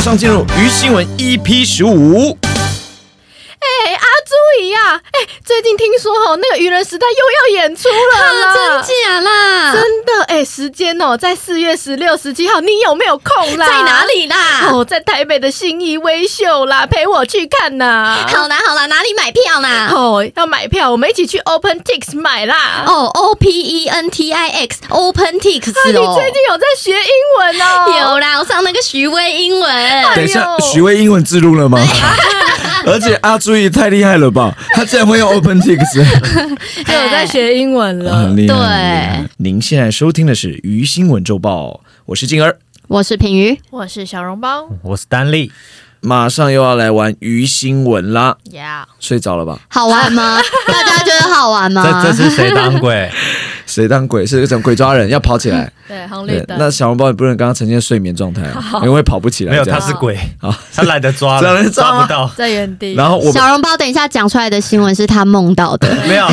马上进入娱新闻 EP 十五。呀、哎、最近听说哦，那个愚人时代又要演出了啦，真假啦？真的哎、时间哦，在四月十六、十七号，你有没有空啦？在哪？里啦？哦，在台北的信义微秀啦，陪我去看呐。好啦好啦，哪里买票啦？哦，要买票，我们一起去 OpenTix 买啦。哦，O P E N T I X Open Tix 啊，你哦，最近有在学英文哦？有啦，我上那个徐威英文。等一下徐威英文自录了吗？而且阿朱也太厉害了吧，他竟然会用 OpenText，就 有在学英文了。很厉害。对您现在收听的是鱼新闻周报，我是静儿，我是品瑜，我是小笼包我是丹力，马上又要来玩鱼新闻啦，呀睡着了吧？好玩吗？大家觉得好玩吗？这这是谁当鬼？谁当鬼？是种鬼抓人，要跑起来。对，红绿对，灯。那小笼包也不能刚刚呈现睡眠状态啊，因为跑不起来。没有，他是鬼啊，他懒得抓了，抓不到。在原地。然后我小笼包等一下讲出来的新闻是他梦到的。没有，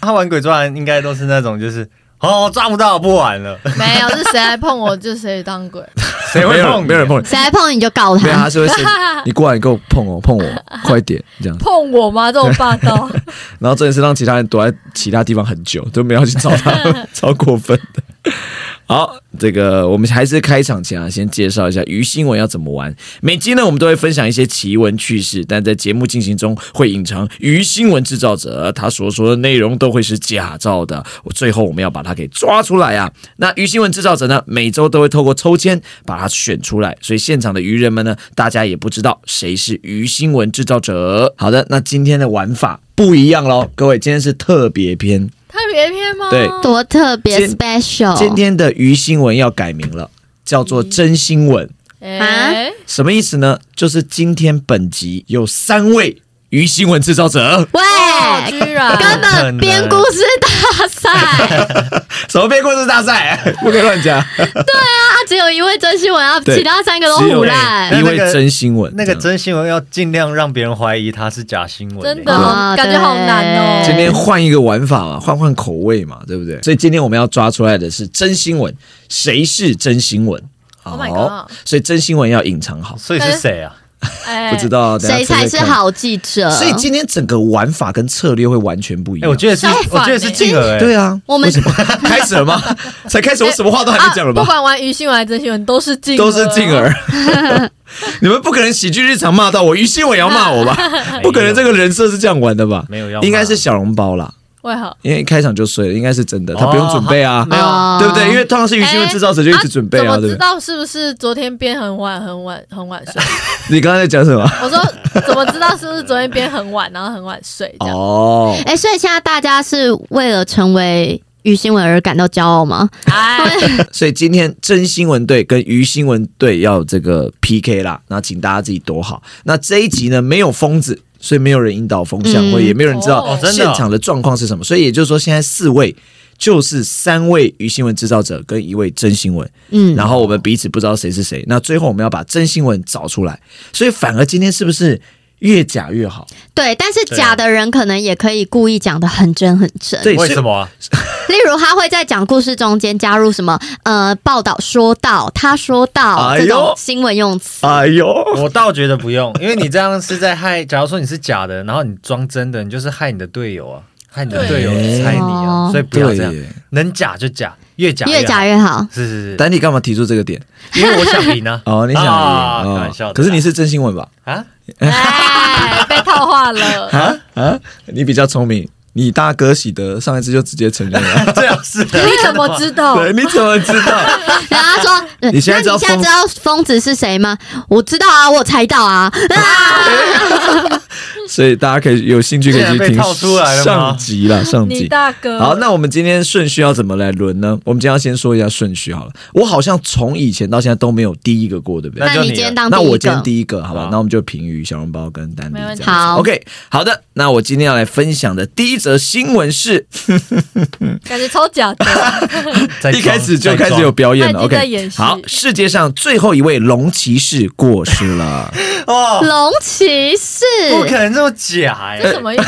他玩鬼抓人应该都是那种就是哦抓不到，不玩了，没有，是谁来碰我就谁当鬼。谁会碰你？没有人碰你，谁来碰你就告他。对，他他。是会生。你过来，你给我碰哦，碰我，快点这样。碰我吗？这种霸道。然后这件事让其他人躲在其他地方很久，都没有去找他，超过分的。好，这个我们还是开场前啊，先介绍一下鱼新闻要怎么玩。每集呢，我们都会分享一些奇闻趣事，但在节目进行中会隐藏鱼新闻制造者他所说的内容都会是假造的。我最后我们要把它给抓出来啊！那鱼新闻制造者呢，每周都会透过抽签把它选出来，所以现场的鱼人们呢，大家也不知道谁是鱼新闻制造者。好的，那今天的玩法不一样喽，各位，今天是特别篇。特别篇吗？对多特别 special！今天的鱼新闻要改名了，叫做真新闻。啊，什么意思呢？就是今天本集有三位鱼新闻制造者，喂，哦，居然根本编故事大赛 什么编故事大赛？不可以乱讲，啊，只有一位真新闻啊，对其他三个都胡烂。一位真新闻。那个真新闻要尽量让别人怀疑他是假新闻。真的欸啊感觉好难哦。今天换一个玩法嘛，换换口味嘛，对不对？所以今天我们要抓出来的是真新闻，谁是真新闻？Oh my 好 god 所以真新闻要隐藏好，所以是谁啊？哎不知。道等下谁才？是好记者？所以今天整个玩法跟策略会完全不一哎，样。我觉得是相，反我觉得是静儿。哎，对啊，我们为什么 开始了吗？才开始，我什么话都还没讲了吧不吧？管玩鱼新闻还是真新闻，都是静，都是静。儿。你们不可能喜剧日常骂到我，于新伟也要骂我吧？不可能，这个人设是这样玩的吧？没有要骂应该是小笼包啦，为何？因为一开场就睡了，应该是真的，他不用准备啊，没有哦对不对？因为通常是于新闻制造者就一直准备啊，怎么知对不对？道是不是昨天编很晚、很晚、很晚睡？你刚才在讲什么？我说怎么知道是不是昨天编很晚，然后很晚睡这样？哦，哎，所以现在大家是为了成为于新闻而感到骄傲吗？哎，所以今天真新闻队跟于新闻队要这个 PK 啦，那请大家自己躲好。那这一集呢没有疯子，所以没有人引导风向，嗯或者也没有人知道现场的状况是什么。所以也就是说，现在四位就是三位鱼新闻制造者跟一位真新闻，嗯，然后我们彼此不知道谁是谁。那最后我们要把真新闻找出来，所以反而今天是不是越假越好？对，但是假的人可能也可以故意讲的很真很真。为什么啊？例如他会在讲故事中间加入什么呃报道说到他说到哎呦这种新闻用词。哎呦，我倒觉得不用，因为你这样是在害。假如说你是假的，然后你装真的，你就是害你的队友啊，害你的队友对猜你啊，哦所以不要这样，能假就假，越假越好假越好，是是是，丹尼干嘛提出这个点？因为我想赢啊。哦，你想赢啊开哦玩笑可是你是真新闻吧？啊，哎，被套话了。啊啊！你比较聪明，你大哥喜德上一次就直接承认了。这样是的。你怎么知道？对，你怎么知道？然后他说：“呃你现在知道疯那你现在知道疯子是谁吗？我知道啊，我有猜到啊。啊所以大家可以有兴趣可以去听上集了，上你集。大哥。好，那我们今天顺序要怎么来轮呢？我们今天要先说一下顺序好了。我好像从以前到现在都没有第一个过，对不对？那就你今天当那我今天，第一个，好吧？那我们就评语小笼包跟丹尼。好 OK，好的。那我今天要来分享的第一则新闻是，感觉超假的。一开始就开始有表演了。OK，演戏好，世界上最后一位龙骑士过世了。哦，龙骑士，不可能这么假哎、这什么意思？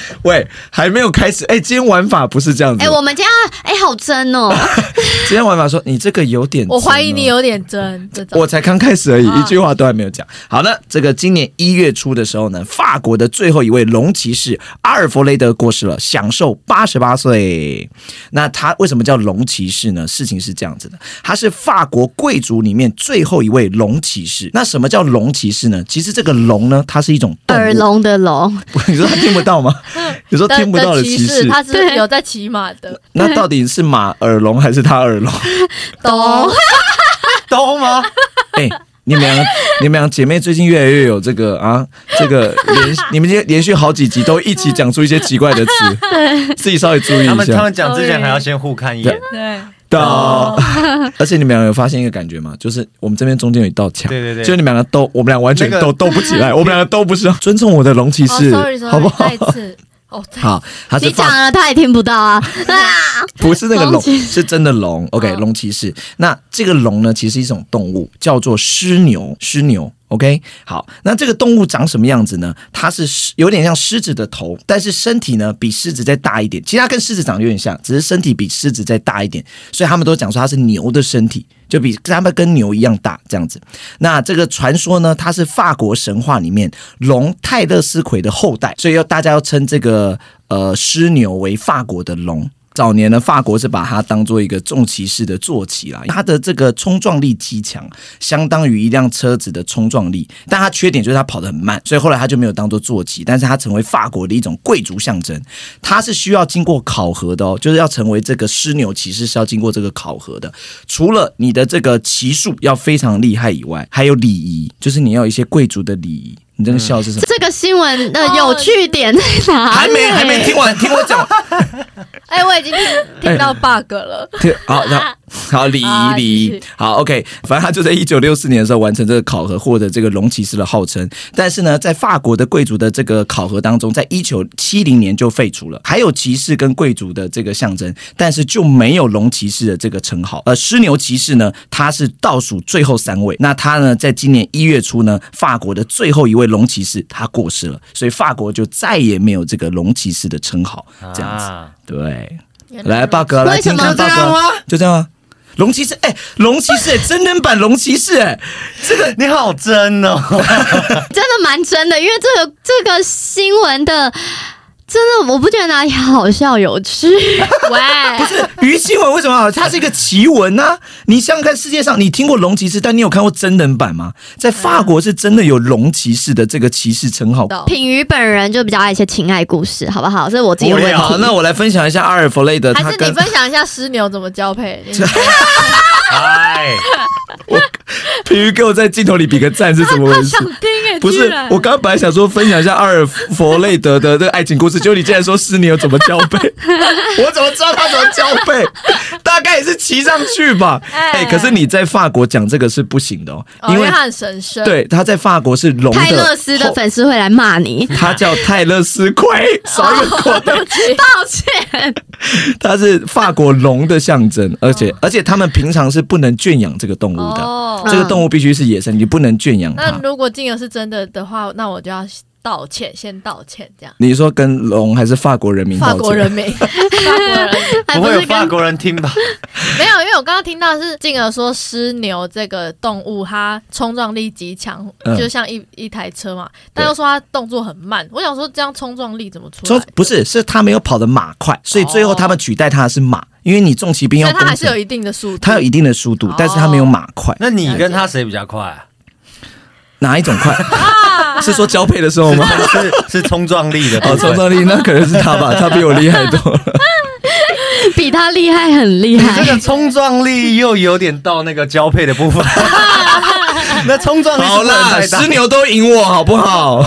喂，还没有开始。哎，今天玩法不是这样子。哎、我们家哎、好真哦，今天玩法说你这个有点、我怀疑你。有点真，这种我才刚开始而已，啊一句话都还没有讲。好的，这个今年一月初的时候呢，法国的最后一位龙骑士阿尔弗雷德过世了，享受八十八岁。那他为什么叫龙骑士呢？事情是这样子的，他是法国贵族里面最后一位龙骑士。那什么叫龙骑士呢？其实这个龙呢，它是一种耳。聋的聋，你说他听不到吗？你说听不到的骑士，他是有在骑马的，那到底是马耳聋还是他耳聋？懂？都吗？哎、你们两个，你们两个姐妹最近越来越有这个啊，这个连你们连连续好几集都一起讲出一些奇怪的词，自己稍微注意一下他们他们。讲之前还要先互看一眼。对，到，而且你们两个有发现一个感觉吗？就是我们这边中间有一道墙，对对对就你们两个都，我们俩完全那个都斗不起来，我们两个都不是尊重我的龙骑哦士好不好再？次，哦，好，他是你讲了他也听不到啊啊！不是那个龙是真的龙。OK，哦龙骑士。那这个龙呢，其实是一种动物，叫做狮牛。狮牛。OK，好，那这个动物长什么样子呢？它是有点像狮子的头，但是身体呢比狮子再大一点。其实它跟狮子长得有点像，只是身体比狮子再大一点，所以他们都讲说它是牛的身体，就比他们跟牛一样大这样子。那这个传说呢，它是法国神话里面龙泰勒斯奎的后代，所以要大家要称这个呃狮牛为法国的龙。早年呢，法国是把它当做一个重骑士的坐骑啦，它的这个冲撞力极强，相当于一辆车子的冲撞力。但它缺点就是它跑得很慢，所以后来它就没有当做坐骑，但是它成为法国的一种贵族象征。它是需要经过考核的哦，就是要成为这个狮牛骑士是要经过这个考核的。除了你的这个骑术要非常厉害以外，还有礼仪，就是你要一些贵族的礼仪。你这个笑是什么？这个新闻的有趣点在哪里？还没还没 听完，听我讲。哎，我已经听听到 bug 了，听，好，那 好礼啊仪礼仪，好，OK，反正他就在一九六四年的时候完成这个考核，获得这个龙骑士的号称。但是呢，在法国的贵族的这个考核当中，在一九七零年就废除了，还有骑士跟贵族的这个象征，但是就没有龙骑士的这个称号。呃，狮牛骑士呢，他是倒数最后三位。那他呢，在今年一月初呢，法国的最后一位龙骑士他过世了，所以法国就再也没有这个龙骑士的称号。这样子，啊对。来来，豹哥来听看豹这样哥，就这样啊。龙骑士，哎、龙骑士、哎，真人版龙骑士、哎，这个你好真哦！真的蛮真的，因为这个这个新闻的。真的，我不觉得哪里好笑有趣。喂，不是于新闻为什么好？它是一个奇闻呐、你想想看，世界上你听过龙骑士，但你有看过真人版吗？在法国是真的有龙骑士的这个骑士称号。品鱼本人就比较爱一些情爱故事，好不好？这是我自己的问好，那我来分享一下阿尔弗雷德，还是你分享一下狮牛怎么交配？你哎，品鱼给我在镜头里比个赞是怎么回事 想？听哎，不是，我刚刚本来想说分享一下阿尔弗雷德的这个爱情故事，结果你竟然说师你有怎么交配，我怎么知道他怎么交配？大概也是骑上去吧。哎、哎可是你在法国讲这个是不行的哦，哦，因为它很神圣，，对他在法国是龙的泰勒斯的粉丝会来骂你，他叫泰勒斯奎，少一个奎，对不起，抱歉。他是法国龙的象征，而且、而且他们平常是不能圈养这个动物的，哦，这个动物必须是野生，你不能圈养它那。如果金额是真的的话，那我就要道歉，先道歉，这样。你说跟龙还是法国人民法？国人民，法国人还不会有法国人听吧？没有，因为我刚刚听到是静儿说狮牛这个动物它冲撞力极强，嗯就像一一台车嘛，但又说它动作很慢。我想说这样冲撞力怎么出说来？不是，是他没有跑得马快，所以最后他们取代他的是马，因为你重骑兵要它还是有，一定的速度。它有一定的速度，但是它没有马快。那你跟他谁比较快啊？哪一种快？是说交配的时候吗？是是冲撞力的部哦，冲撞力那可能是他吧，他比我厉害多了。比他厉害很厉你害这。个冲撞力又有点到那个交配的部分。那冲撞好不能啦，太大十牛都赢我，好不好？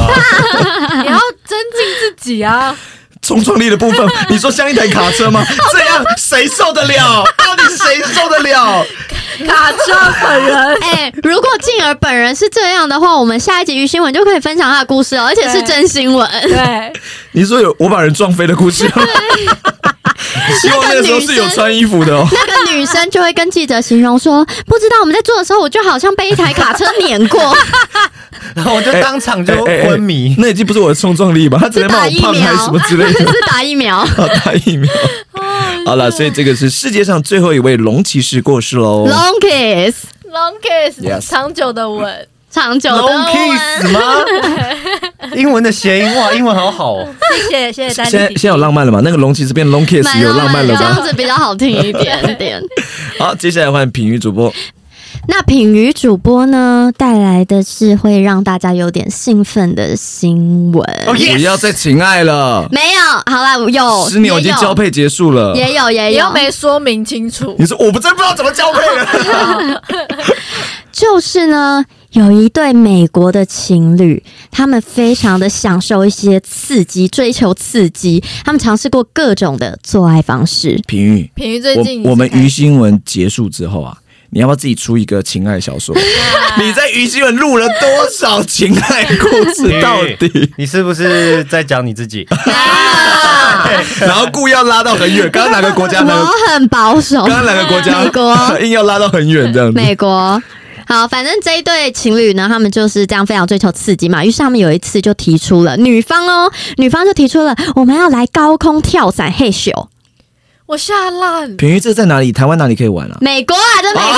你要增进自己啊！冲撞力的部分，你说像一台卡车吗？这样谁受得了？到底谁受得了？卡车本人 哎、如果静儿本人是这样的话，我们下一集于新闻就可以分享她的故事了，而且是真新闻。对，你说有我把人撞飞的故事吗？希望那个时候是有穿衣服的哦。那个女生 就会跟记者形容说：“不知道我们在做的时候，我就好像被一台卡车碾过。然后我就当场就昏迷。那已经不是我的冲撞力吧？他只能把我胖还是什么之类的。是打疫苗。要打疫苗。好了，所以这个是世界上最后一位龙骑士过世喽。Long kiss，Long kiss，Yes 长久的吻。长久的 Long kiss 吗？英文的谐音哇，英文好好哦。谢谢谢谢丹弟现在现在有浪漫了吗？那个龙骑士变龙 kiss 有浪漫了这样吗？子比较好听一点点。好，接下来换品鱼主播。那品鱼主播呢，带来的是会让大家有点兴奋的新闻。不要再情爱了，没有，好啦，有十年已经交配结束了。也有也有又，没说明清楚你，说我不真不知道怎么交配了。就是呢，有一对美国的情侣，他们非常的享受一些刺激，追求刺激，他们尝试过各种的做爱方式。平玉，平玉最近我我们鱼新闻结束之后啊，你要不要自己出一个情爱小说？你在鱼新闻录了多少情爱故事？到底？你是不是在讲你自己？然后故意要拉到很远。刚刚哪个国家？哪个？我很保守，刚刚哪个国家？美国硬要拉到很远这样子。美国。好，反正这一对情侣呢，他们就是这样非常追求刺激嘛。于是他们有一次就提出了，女方哦，女方就提出了我们要来高空跳伞嘿咻。我吓烂，平鱼这在哪里？台湾哪里可以玩啊？美国啊，在美国。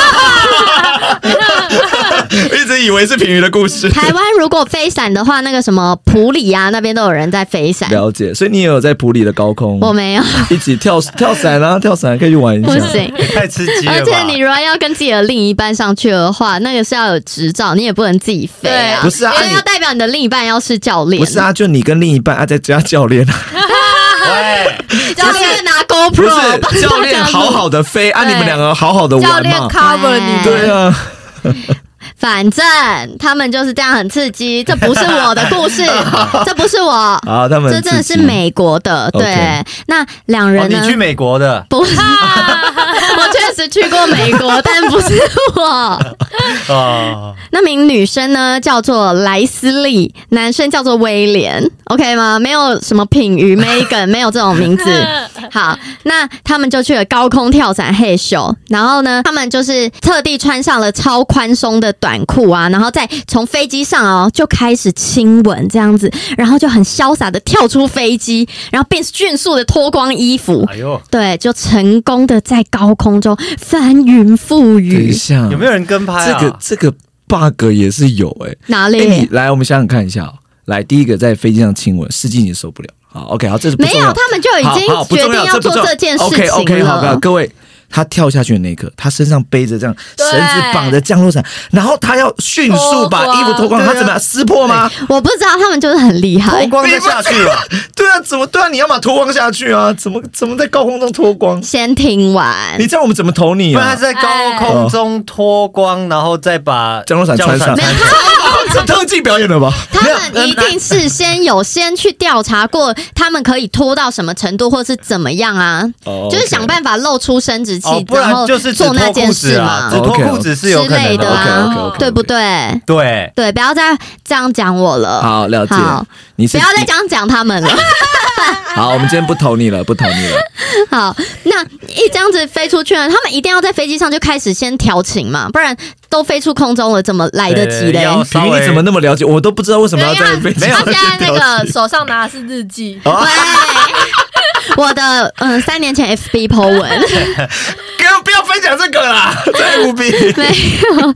一直以为是平鱼的故事。台湾如果飞伞的话，那个什么普里啊，那边都有人在飞伞。了解，所以你也有在普里的高空，我没有，一起跳跳伞啊，跳伞可以去玩一下。不行。太刺激了！而且你如果要跟自己的另一半上去的话，那个是要有执照，你也不能自己飞啊。对不是啊你因为要代表你的另一半要是教练。不是啊，就你跟另一半啊，在加教练啊，喂，教练拿不 GoPro，帮是教练好好的飞啊，你们两个好好的教练。cover 你，对啊，反正他们就是这样很刺激，这不是我的故事，这不是我，啊，他们这真的是美国的。对，那两哦，人呢？你去美国的不是，我确实去过美国，但不是我。哦，那名女生呢叫做莱斯利，男生叫做威廉，OK 吗？没有什么品鱼 Megan，没有这种名字。好，那他们就去了高空跳伞嘿咻，然后呢，他们就是特地穿上了超宽松的短裤啊，然后再从飞机上哦就开始亲吻这样子，然后就很潇洒的跳出飞机，然后并迅速的脱光衣服。哎呦，对，就成功的在高空中翻云覆雨等一。下，有没有人跟拍啊这啊？个这个 bug 也是有哎、哪里？来，我们想想看一下、哦。来，第一个在飞机上亲吻，司机你受不了。好，OK，好，这是不没有，他们就已好好不经决定要做这件事 OK 情 OK，好，了。各位，他跳下去的那一刻，他身上背着这样绳子绑着降落伞，然后他要迅速把衣服脱光，他怎么样撕破吗？我不知道，他们就是很厉害脱。光再下去了，对啊，怎么对啊？你要把脱光下去啊？怎么怎么在高空中脱光？先听完你，知道我们怎么投你啊不然他？在高空中脱光，然后再把降落伞穿上没有这特技表演的吧？他们一定事先有先去调查过，他们可以拖到什么程度，或是怎么样啊？哦就是想办法露出生殖器，然后就是只做那件脱裤子事嘛，只脱裤子是有之可能类的啊对不对？对，对，不要再这样讲我了。好，了解。你是不要再这样讲他们了。好，我们今天不投你了，不投你了。好，那一这样子飞出去了，他们一定要在飞机上就开始先调情嘛，不然都飞出空中了，怎么来得及嘞平你怎么那么了解？我都不知道为什么要在飞机他上现在那个手上拿的是日记，对，我的嗯，三年前 FB po 文哥，不要分享这个啦，在 FB。没有，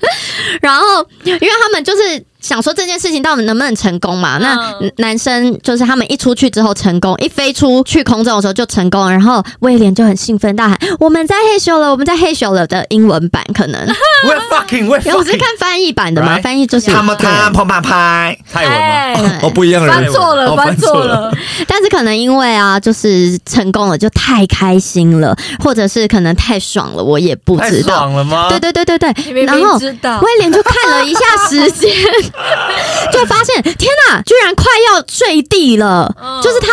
然后因为他们就是想说这件事情到底能不能成功嘛？那嗯男生就是他们一出去之后成功，一飞出去空中的时候就成功了，然后威廉就很兴奋大喊：“我们在嘿咻了，我们在嘿咻了”的英文版可能，We're fucking, we're 因 为我是看翻译版的嘛，Right 翻译就是他们对他砰砰拍，泰文吗？哎哦，不一样的人，翻错了，哦翻错了，，但是可能因为啊，就是成功了，就太开心了，或者是可能太爽了，我也不知道。爽了吗？对对对对对然后威廉就看了一下时间，就发现天哪，居然快要坠地了，嗯就是他。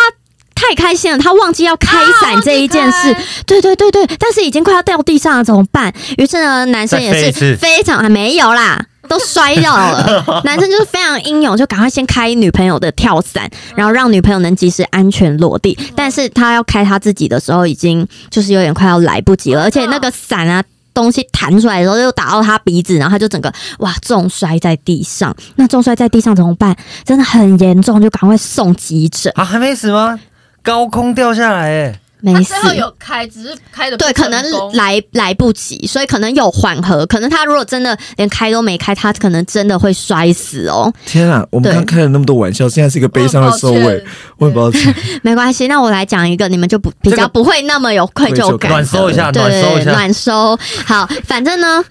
太开心了，他忘记要开伞这一件事，啊对对对对，但是已经快要掉地上了，怎么办？于是呢，男生也是非常啊没有啦，都摔掉了。男生就是非常英勇，就赶快先开女朋友的跳伞，然后让女朋友能及时安全落地。但是他要开他自己的时候，已经就是有点快要来不及了，而且那个伞啊。东西弹出来的时候，又打到他鼻子，然后他就整个哇重摔在地上。那重摔在地上怎么办？真的很严重，就赶快送急诊。啊，还没死吗？高空掉下来，哎，没事他最。后有开，只是开的对，可能来来不及，所以可能有缓和。可能他如果真的连开都没开，他可能真的会摔死哦。天啊，我们刚开了那么多玩笑，现在是一个悲伤的收尾，我很抱歉。没关系，那我来讲一个，你们就不比较不会那么有愧疚感的。暖收一下，暖收一下。暖收。好，反正呢，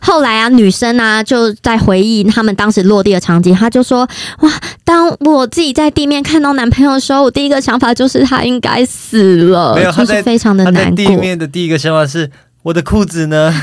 后来啊，女生啊就在回忆他们当时落地的场景，她就说：“哇，当我自己在地面看到男朋友的时候，我第一个想法就是他应该死了，没有，他在就是非常的他在难过。”地面的第一个想法是我的裤子呢？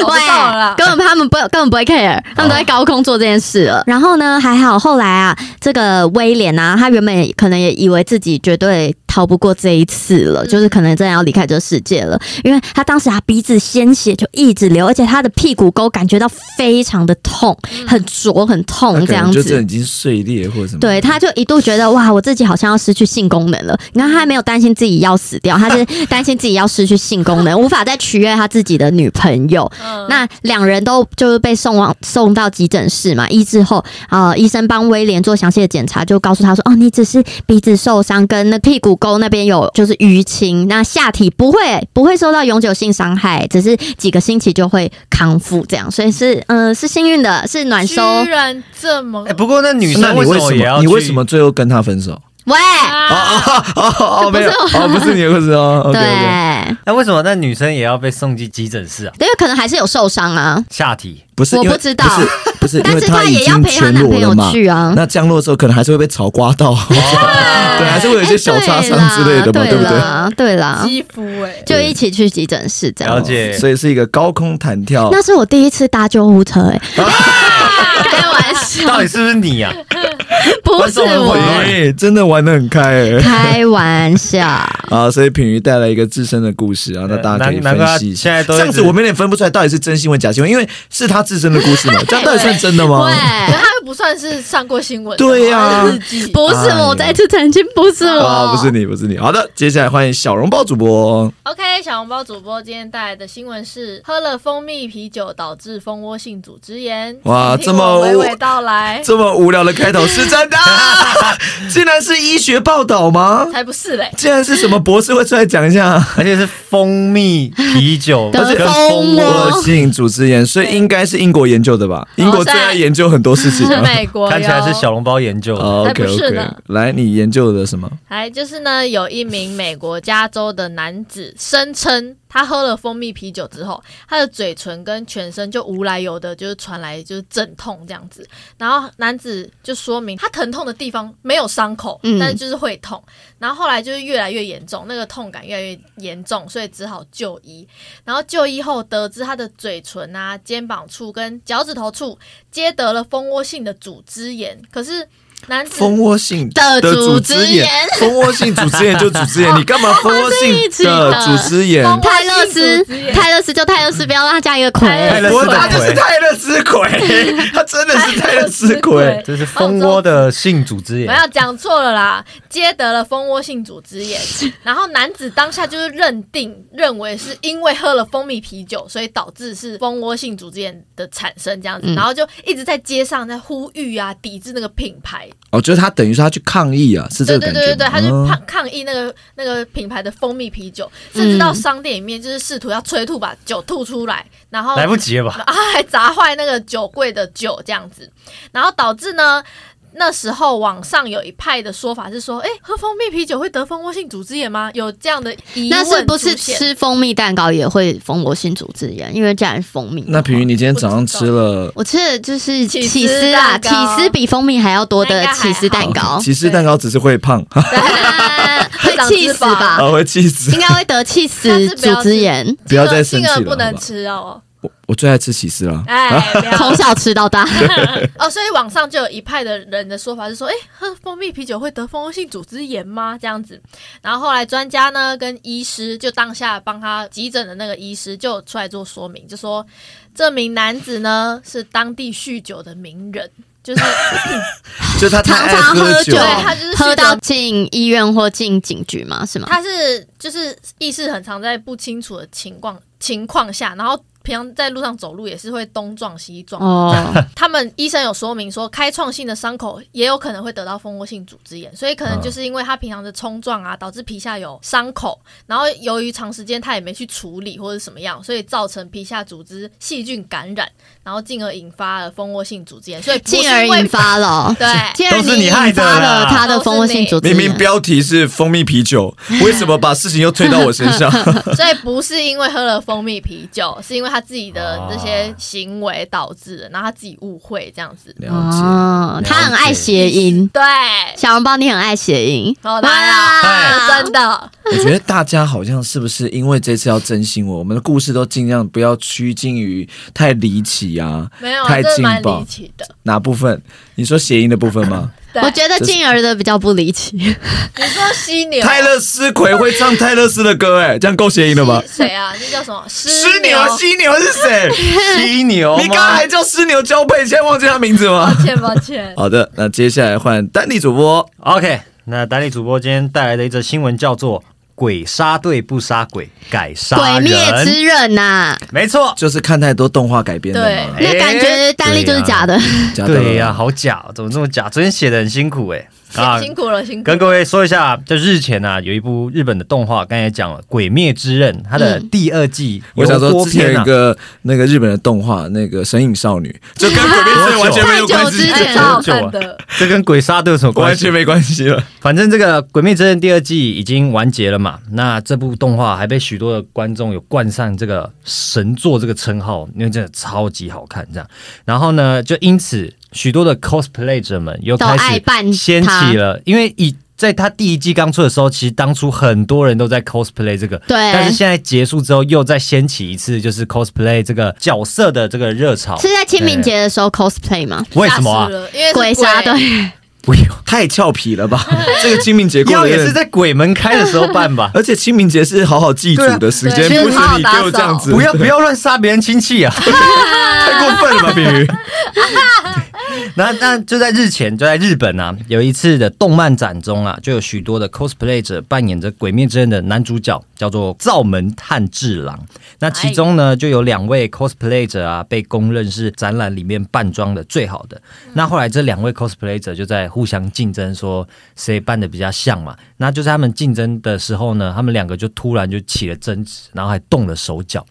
找不到了根本他们不根本不会 care，他们都在高空做这件事了。然后呢，还好后来啊，这个威廉啊，他原本可能也以为自己绝对逃不过这一次了，就是可能真的要离开这个世界了，因为他当时他鼻子鲜血就一直流，而且他的屁股沟感觉到非常的痛，很灼很痛这样子。已经碎裂或者什么。对，他就一度觉得哇，我自己好像要失去性功能了。你看，他还没有担心自己要死掉，他是 担心自己要失去性功能，无法再取悦他自己的女朋友。嗯那两人都就是被送往送到急诊室嘛，医治后，呃，医生帮威廉做详细的检查，就告诉他说，哦，你只是鼻子受伤，跟那屁股沟那边有就是淤青，那下体不会不会受到永久性伤害，只是几个星期就会康复，这样，所以是呃是幸运的，是暖收居。然这么哎，不过那女生你为什什么也要？你为什么最后跟他分手？喂，啊！哦哦，没有，哦，不是你的故事哦。对那为什么那女生也要被送进急诊室啊？因为可能还是有受伤啊，下体不是，因为我不知道不是不是，因但是为他已也要陪她男朋友。去啊。那降落的时候可能还是会被草刮到，对，还是会有一些小擦伤之类的嘛，哎对不对？啦对啦，肌肤哎，就一起去急诊室这样了。解。所以是一个高空弹跳。那是我第一次搭救护车、哎，开玩笑，到底是不是你啊？不是我，哎，真的玩的很开哎。开玩笑。啊，所以品瑜带来一个自身的故事啊，那大家可以分析一下。现在都这样子，我们有点分不出来到底是真新闻假新闻，因为是他自身的故事嘛，这样 到底算真的吗？对，他又不算是上过新闻，对呀他是日记不是我，我再次澄清，不是我，啊，不是你，不是你。好的，接下来欢迎小笼包主播。OK，小笼包主播今天带来的新闻是：喝了蜂蜜啤酒导致蜂窝性组织炎。哇这么我娓娓道来，这么无聊的开头是真的，竟然是医学报道吗？才不是嘞！竟然是什么博士会出来讲一下？而且是蜂蜜啤酒 而且蜂蜂窝性组织炎，所以应该是英国研究的吧？英国最爱研究很多事情。美国，看起来是小笼包研究 OK 不是 OK，呢来，你研究的什么？来就是呢，有一名美国加州的男子声称，他喝了蜂蜜啤酒之后，他的嘴唇跟全身就无来由的，就是传来就是阵痛这样子。然后男子就说明他疼痛的地方没有伤口，嗯但是就是会痛。然后后来就是越来越严重，那个痛感越来越严重，所以只好就医。然后就医后得知他的嘴唇啊、肩膀处跟脚趾头处皆得了蜂窝性的组织炎，可是。男子蜂窝性的组织炎，蜂窝性组织炎就组织炎，你干嘛蜂窝性的的组织炎？泰勒斯泰勒斯就泰勒斯，不要让他加一个魁。泰勒我勒斯他就是泰勒斯鬼，他真的是泰勒斯鬼。这是蜂窝的性组织炎，没有讲错了啦，接得了蜂窝性组织炎。然后男子当下就是认定认为是因为喝了蜂蜜啤酒，所以导致是蜂窝性组织炎的产生这样子，嗯然后就一直在街上在呼吁啊，抵制那个品牌。哦，就是他等于说他去抗议啊，是这对个感觉。对对对对，他就哦抗抗议那个那个品牌的蜂蜜啤酒，甚至到商店里面就是试图要催吐把酒吐出来，然后来不及了吧？啊，还砸坏那个酒柜的酒这样子，然后导致呢。那时候网上有一派的说法是说，哎、喝蜂蜜啤酒会得蜂窝性组织炎吗？有这样的疑问那是不是吃蜂蜜蛋糕也会蜂窝性组织炎？因为既然是蜂蜜，那平云，你今天早上吃了我吃的就是起司啊，起司比蜂蜜还要多的起司蛋糕，起司蛋糕，只是会胖，会气死吧？啊，会气死应。该会得气死 组织炎，不要再生气了，不能吃哦。我我最爱吃起司了。哎，从小吃到大。哦，所以网上就有一派的人的说法是说，哎，喝蜂蜜啤酒会得蜂窝性组织炎吗？这样子。然后后来专家呢跟医师就当下帮他急诊的那个医师就出来做说明，就说这名男子呢是当地酗酒的名人，就是 就他常常喝酒酒对他就是喝到进医院或进警局嘛？是吗？他是就是意识很常在不清楚的情况情况下，然后平常在路上走路也是会东撞西撞。哦，他们医生有说明说，开创性的伤口也有可能会得到蜂窝性组织炎，所以可能就是因为他平常的冲撞啊，导致皮下有伤口，然后由于长时间他也没去处理或者什么样，所以造成皮下组织细菌感染，然后进而引发了蜂窝性组织炎，所以 进而引发了，对。进而都是你害的发了啦他的蜂窝性组织炎。明明标题是蜂蜜啤酒，为什么把事情又推到我身上？所以不是因为喝了蜂蜜啤酒，是因为他自己的这些行为导致的，然后他自己误会这样子。了解。哦，他很爱谐音，对，小笼包你很爱谐音，好来啊，真的，我觉得大家好像是不是因为这次要真心我，我们的故事都尽量不要趋近于太离奇啊，没有啊，太离奇的。哪部分？你说谐音的部分吗？对我觉得静儿的比较不离奇。你说犀牛，泰勒斯奎会唱泰勒斯的歌，哎，这样够谐音了吧？谁啊？那叫什么？犀牛，犀牛是谁？犀牛，你刚刚还叫犀牛交配，现在忘记他名字吗抱？歉抱歉。好的，那接下来换丹尼主播。OK，那丹尼主播今天带来的一则新闻叫做“鬼杀队不杀鬼，改杀鬼”。灭之刃呐，没错，就是看太多动画改编的嘛，那感觉大力就是假的。假的对呀、好假，怎么这么假？昨天写的很辛苦哎、啊辛辛苦了，辛苦了。跟各位说一下，就日前啊，有一部日本的动画，刚才讲了《鬼灭之刃》，它的嗯第二季我想说，之前一个那个日本的动画，那个《神隐少女》，就跟《鬼灭之刃》完全没有关系太久之，前哎超好看的，这跟鬼杀队有什么关系完全？没关系了。反正这个《鬼灭之刃》第二季已经完结了嘛，那这部动画还被许多的观众有冠上这个神作这个称号，因为真的超级好看这样。然后呢，就因此许多的 cosplay 者们又开始掀起了，因为以在他第一季刚出的时候，其实当初很多人都在 cosplay 这个，对但是现在结束之后又再掀起一次，就是 cosplay 这个角色的这个热潮。是在清明节的时候 cosplay 吗？为什么啊？因为鬼杀队，不用，太俏皮了吧？这个清明节过。也是在鬼门开的时候办吧 而且清明节是好好祭祖的时间，不是你给我这样子，不要不要乱杀别人亲戚啊！太过分了吧，比喻。那那就在日前，就在日本啊，有一次的动漫展中啊，就有许多的 cosplay 者扮演着《鬼灭之刃》的男主角，叫做灶门炭治郎。那其中呢，就有两位 cosplay 者啊，被公认是展览里面扮装的最好的。那后来这两位 cosplay 者就在互相竞争，说谁扮的比较像嘛。那就在他们竞争的时候呢，他们两个就突然就起了争执，然后还动了手脚。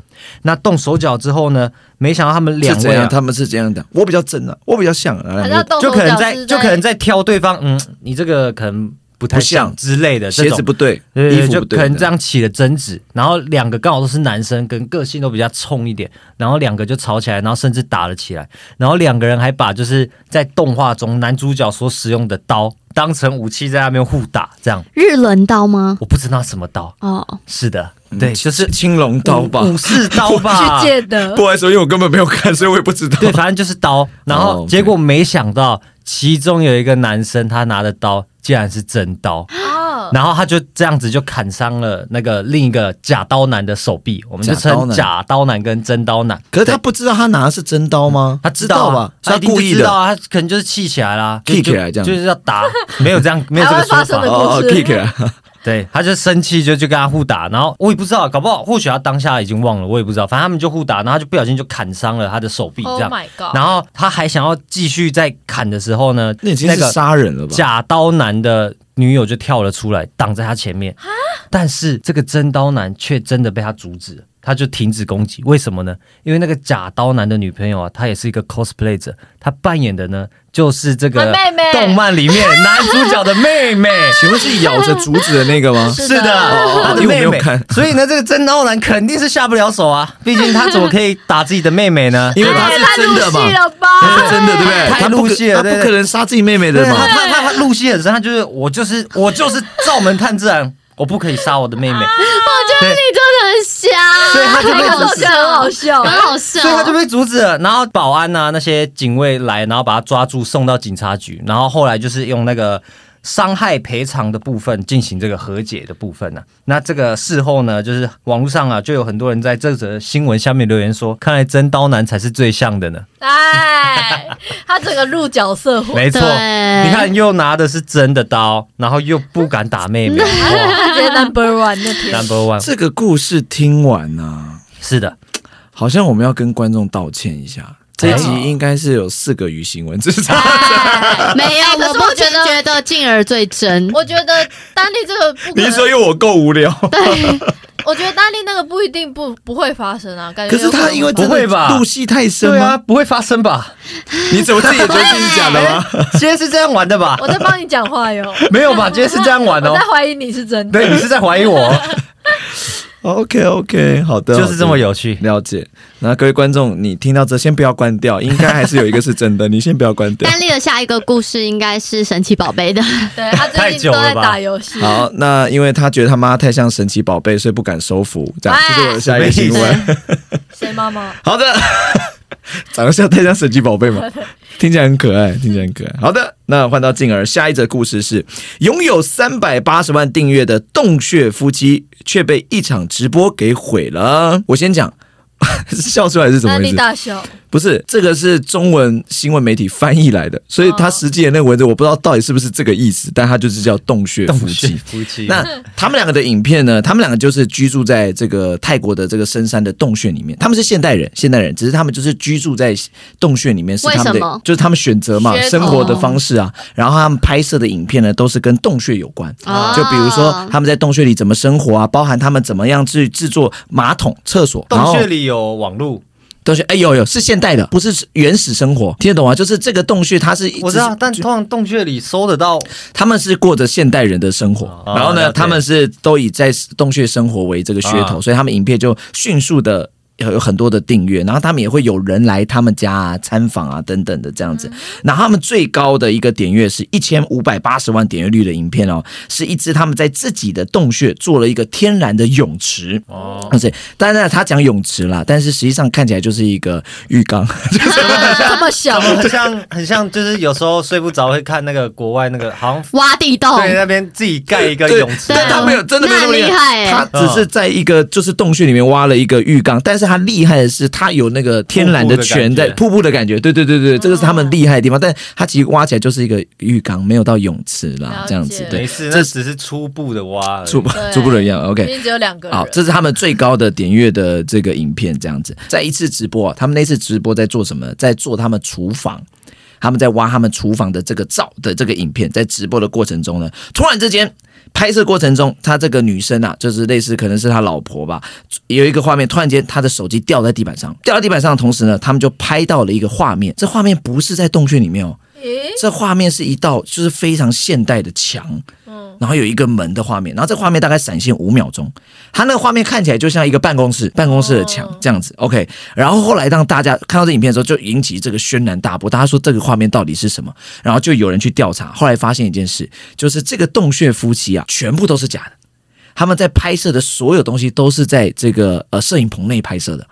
那动手脚之后呢，没想到他们两位、啊样？。他们是这样的，我比较正啊，我比较像啊，就可能在就可能在挑对方，嗯，你这个可能不太像像之类的这种鞋子不对，对对对，衣服不对，就可能这样起了争执，然后两个刚好都是男生，跟个性都比较冲一点，然后两个就吵起来，然后甚至打了起来，然后两个人还把就是在动画中男主角所使用的刀当成武器在那边互打，这样。日轮刀吗？我不知道什么刀，哦，是的，嗯对，就是青龙刀吧。武士刀吧。去，借的。不，好意思，因为我根本没有看，所以我也不知道。对，反正就是刀，然哦后结果没想到其中有一个男生他拿的刀竟然是真刀。哦，然后他就这样子就砍伤了那个另一个假刀男的手臂，我们就称假刀男跟真刀男。可是他不知道他拿的是真刀吗？他知道吧啊？，他故意的。他可能就是气起来啦，就 kick 起来这样就就是要打，没有这样，没有这个说法。哦，kick 啊！对，他就生气就就跟他互打，然后我也不知道，搞不好或许他当下已经忘了，我也不知道，反正他们就互打，然后他就不小心就砍伤了他的手臂，这 Oh 样。my god！然后他还想要继续再砍的时候呢，那已经是那个杀人了吧？假刀男的女友就跳了出来，挡在他前面。但是这个真刀男却真的被他阻止了，他就停止攻击。为什么呢？因为那个假刀男的女朋友啊，她也是一个 cosplay 者，她扮演的呢就是这个动漫里面男主角的妹妹。请问是咬着竹子的那个吗？是是的，哦他的因为我妹妹没有看。所以呢，这个真刀男肯定是下不了手啊，毕竟他怎么可以打自己的妹妹呢？因为他是真的嘛？他是真的，对不对？他入戏了他不可能杀自己妹妹的嘛。他他他入戏很深，他就是我就是我就是照门探自然，我不可以杀我的妹妹。我觉得你真的很瞎，所以他就被阻止很好笑，很好笑，所以他就被阻止了。然后保安啊那些警卫来，然后把他抓住送到警察局。然后后来就是用那个伤害赔偿的部分进行这个和解的部分呢、那这个事后呢，就是网络上啊就有很多人在这则新闻下面留言说，看来真刀男才是最像的呢。哎，他整个入角色火，没错，你看又拿的是真的刀，然后又不敢打妹妹，哇直接 number one 那天。Number One 这个故事听完呢、是的，好像我们要跟观众道歉一下。这一集哎应该是有四个鱼新闻，这是哎 没有，可是我觉得觉得静儿最真。我觉得丹丽这个不你是说，因为我够无聊？对 我觉得丹丽那个不一定不不会发生啊，感觉可是他因为不会吧入戏太深对啊，不会发生吧？你怎么自己也觉得自己讲的吗？今天是这样玩的吧？我在帮你讲话哟，没有吧？今天是这样玩哦我在。怀疑你是真的。对，你是在怀疑我，OK OK，好的，就是这么有趣。了解。那各位观众，你听到这先不要关掉，应该还是有一个是真的，你先不要关掉。丹丽的下一个故事应该是神奇宝贝的，对他最近 都在打游戏，好，那因为他觉得他妈太像神奇宝贝，所以不敢收服。这样，哎这是我的下一个新闻。谁妈妈？好的，长得像太像神奇宝贝吗，听起来很可爱，听起来很可爱。好的，那换到静儿，下一则故事是拥有三百八十万订阅的洞穴夫妻却被一场直播给毁了。我先讲。笑出来是怎么回事？大笑，不是，这个是中文新闻媒体翻译来的，所以他实际的那个文字我不知道到底是不是这个意思，但它就是叫洞穴夫妻。夫妻 那他们两个的影片呢？他们两个就是居住在这个泰国的这个深山的洞穴里面。他们是现代人，现代人，只是他们就是居住在洞穴里面，是他们的为什么，就是他们选择嘛生活的方式啊。然后他们拍摄的影片呢，都是跟洞穴有关。哦就比如说他们在洞穴里怎么生活啊，包含他们怎么样去制作马桶、厕所，洞穴里有网路，洞穴，哎有有是现代的，不是原始生活，听得懂吗？就是这个洞穴它是我知道，但通常洞穴里搜得到他们是过着现代人的生活，哦然后呢，他们是都以在洞穴生活为这个噱头，啊所以他们影片就迅速的。有很多的订阅，然后他们也会有人来他们家啊、参访啊等等的这样子。然后他们最高的一个点阅是一千五百八十万点阅率的影片哦，是一支他们在自己的洞穴做了一个天然的泳池。哦，而且，当然他讲泳池啦，但是实际上看起来就是一个浴缸。这么小，很像很像，就是有时候睡不着会看那个国外那个，好像挖地洞，对那边自己盖一个泳池，但他没有真的没有那么厉害欸他只是在一个就是洞穴里面挖了一个浴缸，但是他厉害的是他有那个天然的泉在瀑布的感觉，对对对对，这个是他们厉害的地方。但他其实挖起来就是一个浴缸，没有到泳池啦这样子对没，事，这这只是初步的挖，初步初步的一样，OK 只有两个人。好，这是他们最高的点阅的这个影片，这样子。在一次直播啊，他们那次直播在做什么？在做他们厨房，他们在挖他们厨房的这个灶的这个影片。在直播的过程中呢，突然之间。拍摄过程中，他这个女生啊，就是类似可能是他老婆吧，有一个画面，突然间他的手机掉在地板上，掉在地板上的同时呢，他们就拍到了一个画面，这画面不是在洞穴里面哦，这画面是一道就是非常现代的墙，嗯，然后有一个门的画面，然后这画面大概闪现五秒钟，它那个画面看起来就像一个办公室办公室的墙哦这样子，OK。然后后来让大家看到这影片的时候，就引起这个轩然大波，大家说这个画面到底是什么？然后就有人去调查，后来发现一件事，就是这个洞穴夫妻啊，全部都是假的，他们在拍摄的所有东西都是在这个呃摄影棚内拍摄的，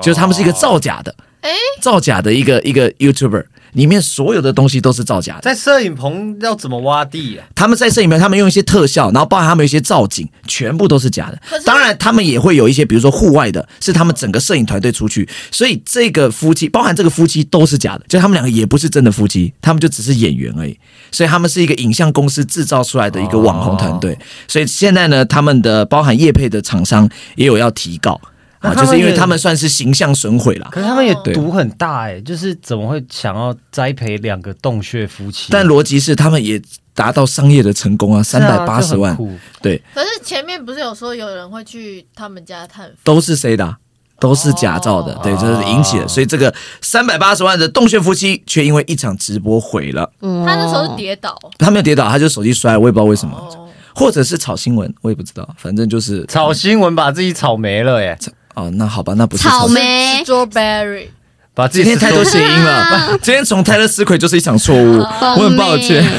就是他们是一个造假的，诶造假的一个一个 YouTuber，里面所有的东西都是造假的。在摄影棚要怎么挖地啊？他们在摄影棚，他们用一些特效，然后包含他们一些造景，全部都是假的当然，他们也会有一些，比如说户外的，是他们整个摄影团队出去，所以这个夫妻，包含这个夫妻都是假的，就他们两个也不是真的夫妻，他们就只是演员而已。所以他们是一个影像公司制造出来的一个网红团队。所以现在呢，他们的包含业配的厂商也有要提告啊，就是因为他们算是形象损毁了。可是他们也对。赌很大哎、就是怎么会想要栽培两个洞穴夫妻？但逻辑是，他们也达到商业的成功啊，三百八十万，对，可是前面不是有说有人会去他们家探访？都是谁的啊、都是假造的，哦。对，这是引起的，所以这个三百八十万的洞穴夫妻却因为一场直播毁了。嗯。他那时候是跌倒，他没有跌倒，他就手机摔了，我也不知道为什么，哦，或者是炒新闻，我也不知道，反正就是炒新闻把自己炒没了哎、哦，那好吧，那不是草。莓 strawberry，把自己今天太多谐音了，今天从泰勒斯奎就是一场错误，我很抱歉。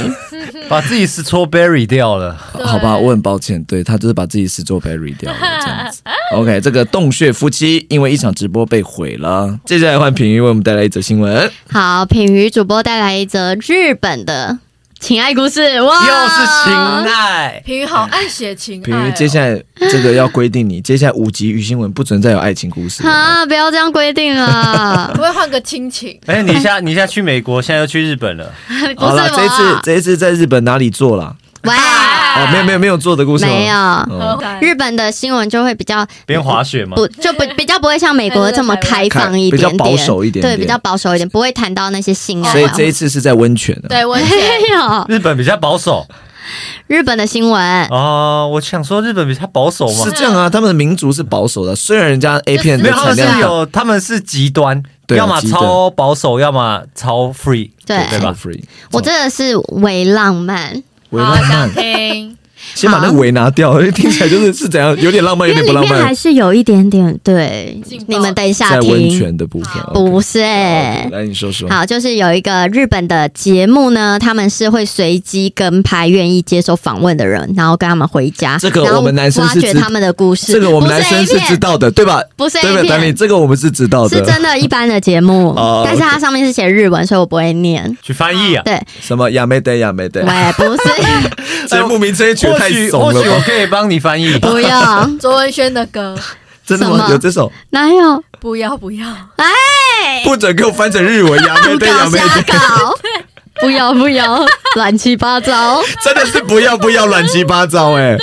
把自己 strawberry 掉了。好吧，我很抱歉，对他就是把自己 strawberry 掉了这样子。OK，这个洞穴夫妻因为一场直播被毁了。接下来换品鱼为我们带来一则新闻。好，品鱼主播带来一则日本的情爱故事，哇，又是情爱，平宇好爱写情爱、品瑜，哦，接下来这个要规定你，接下来五集语新闻不准再有爱情故事了。啊，不要这样规定啊可！不可以换个亲情？哎、你现在你现在去美国，现在又去日本了，不是好了，这一次我，这一次在日本哪里做了？喂，哦，没有没有没有做的故事吗？没有。哦。日本的新闻就会比较边滑雪嘛，不就不比较不会像美国这么开放一点点，比较保守一点点。对，比较保守一点，不会谈到那些性爱啊。所以这一次是在温泉啊。对温泉，没有。日本比较保守？日本的新闻，哦。我想说日本比较保守嘛是，这样啊，他们的民族是保守的，虽然人家 A 片的没有，他们有，他们是极端，对啊要么极端。超保守，要么超 free，对。对吧？free，我真的是伪浪漫，好想，听。先把那个尾拿掉，听起来就是 是怎样，有点浪漫，有点不浪漫还。是有一点点对。你们等一下在温听，泉的部分，不是。来你说说。好，就是有一个日本的节目呢，他们是会随机跟拍愿意接受访问的人，然后跟他们回家，这个我们男生是知挖掘他们的故事。这个我们男生是知道的，对吧？不是对对，丹尼？片，这个我们是知道的。是真的一般的节目 哦，但是它上面是写日文，所以我不会念。去翻译啊。对，什么亚美得亚美得，喂，不是，节目名称也取得太怂了吧？或许我可以帮你翻译。不要，卓文萱的歌，真的吗？有这首？哪有？不要不要，哎不准给我翻成日文，亚美胡得亚搞瞎，搞，不要不要，乱七八糟。真的是不要不要乱七八糟哎！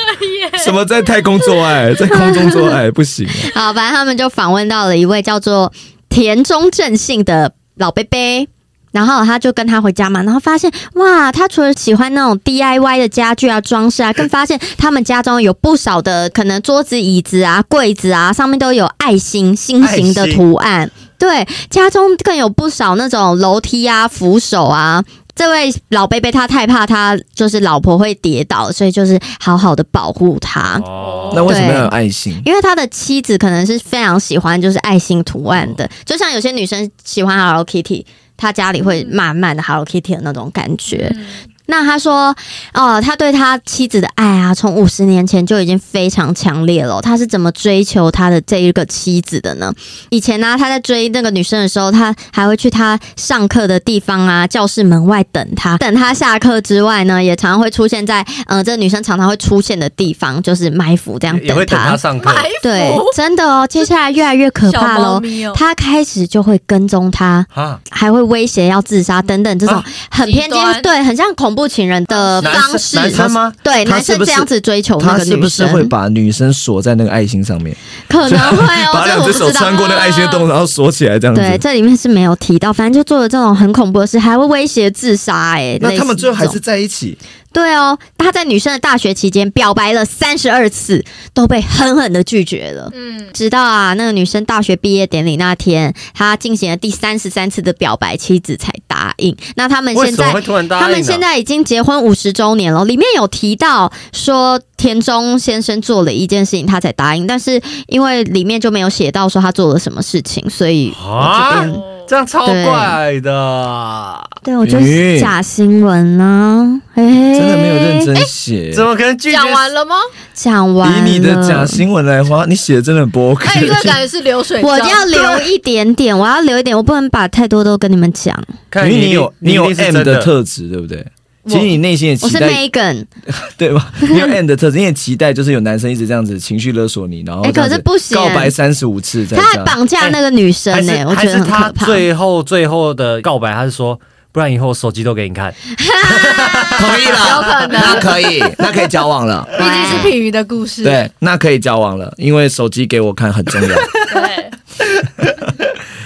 什么在太空做爱，在空中做爱 不行啊？好，反正他们就访问到了一位叫做田中正信的老贝贝。然后他就跟他回家嘛，然后发现哇，他除了喜欢那种 DIY 的家具啊、装饰啊，更发现他们家中有不少的可能桌子、椅子啊、柜子啊，上面都有爱心、心形的图案。对，家中更有不少那种楼梯啊、扶手啊。这位老贝贝他太怕他就是老婆会跌倒，所以就是好好的保护他。哦那为什么要有爱心？因为他的妻子可能是非常喜欢就是爱心图案的，就像有些女生喜欢 Hello Kitty，她家里会满满的 Hello Kitty 的那种感觉。嗯那他说，哦，他对他妻子的爱啊，从五十年前就已经非常强烈了。他是怎么追求他的这一个妻子的呢？以前呢、他在追那个女生的时候，他还会去他上课的地方啊，教室门外等她。等她下课之外呢，也常常会出现在呃，这个女生常常会出现的地方，就是埋伏这样也会等他上课，埋伏对，真的哦，接下来越来越可怕喽。哦，他开始就会跟踪他，啊，还会威胁要自杀等等这种啊很偏激，对，很像恐怖情人的方式。男生吗？对，男生这样子追求那他个女是不是会，把女生锁在那个爱心上面，可能会哦，把两只手。穿过那个爱心的洞，然后锁起来这样子？对，这里面是没有提到，反正就做了这种很恐怖的事，还会威胁自杀、哎，那他们最后还是在一起？对哦，他在女生的大学期间表白了三十二次，都被狠狠的拒绝了。嗯，直到啊，那个女生大学毕业典礼那天，他进行了第三十三次的表白，妻子才答应。那他们现在？他们现在已经结婚五十周年了，里面有提到说田中先生做了一件事情，他才答应，但是因为里面就没有写到说他做了什么事情，所以我啊这边哦这样超怪的，对我就是假新闻呢、哎，真的没有认真写。怎么可能拒绝？讲完了吗？讲完了，以你的假新闻来花，你写的真的很不 OK。这感觉是流水账，我要留一点点，我要留一点，我不能把太多都跟你们讲。看因为你有你有一定是 M 的特质，对不对？其实你内心也我是期待，Megan，对吧？你有 M 的特质，你也期待就是有男生一直这样子情绪勒索你，然后哎可是不行告白三十五次再他还这样。绑架那个女生还呢、是我觉得他很可怕。最后最后的告白，他是说，不然以后手机都给你看。同意了，有可能那可以，那可以交往了。毕竟是品鱼的故事，对，那可以交往了，因为手机给我看很重要。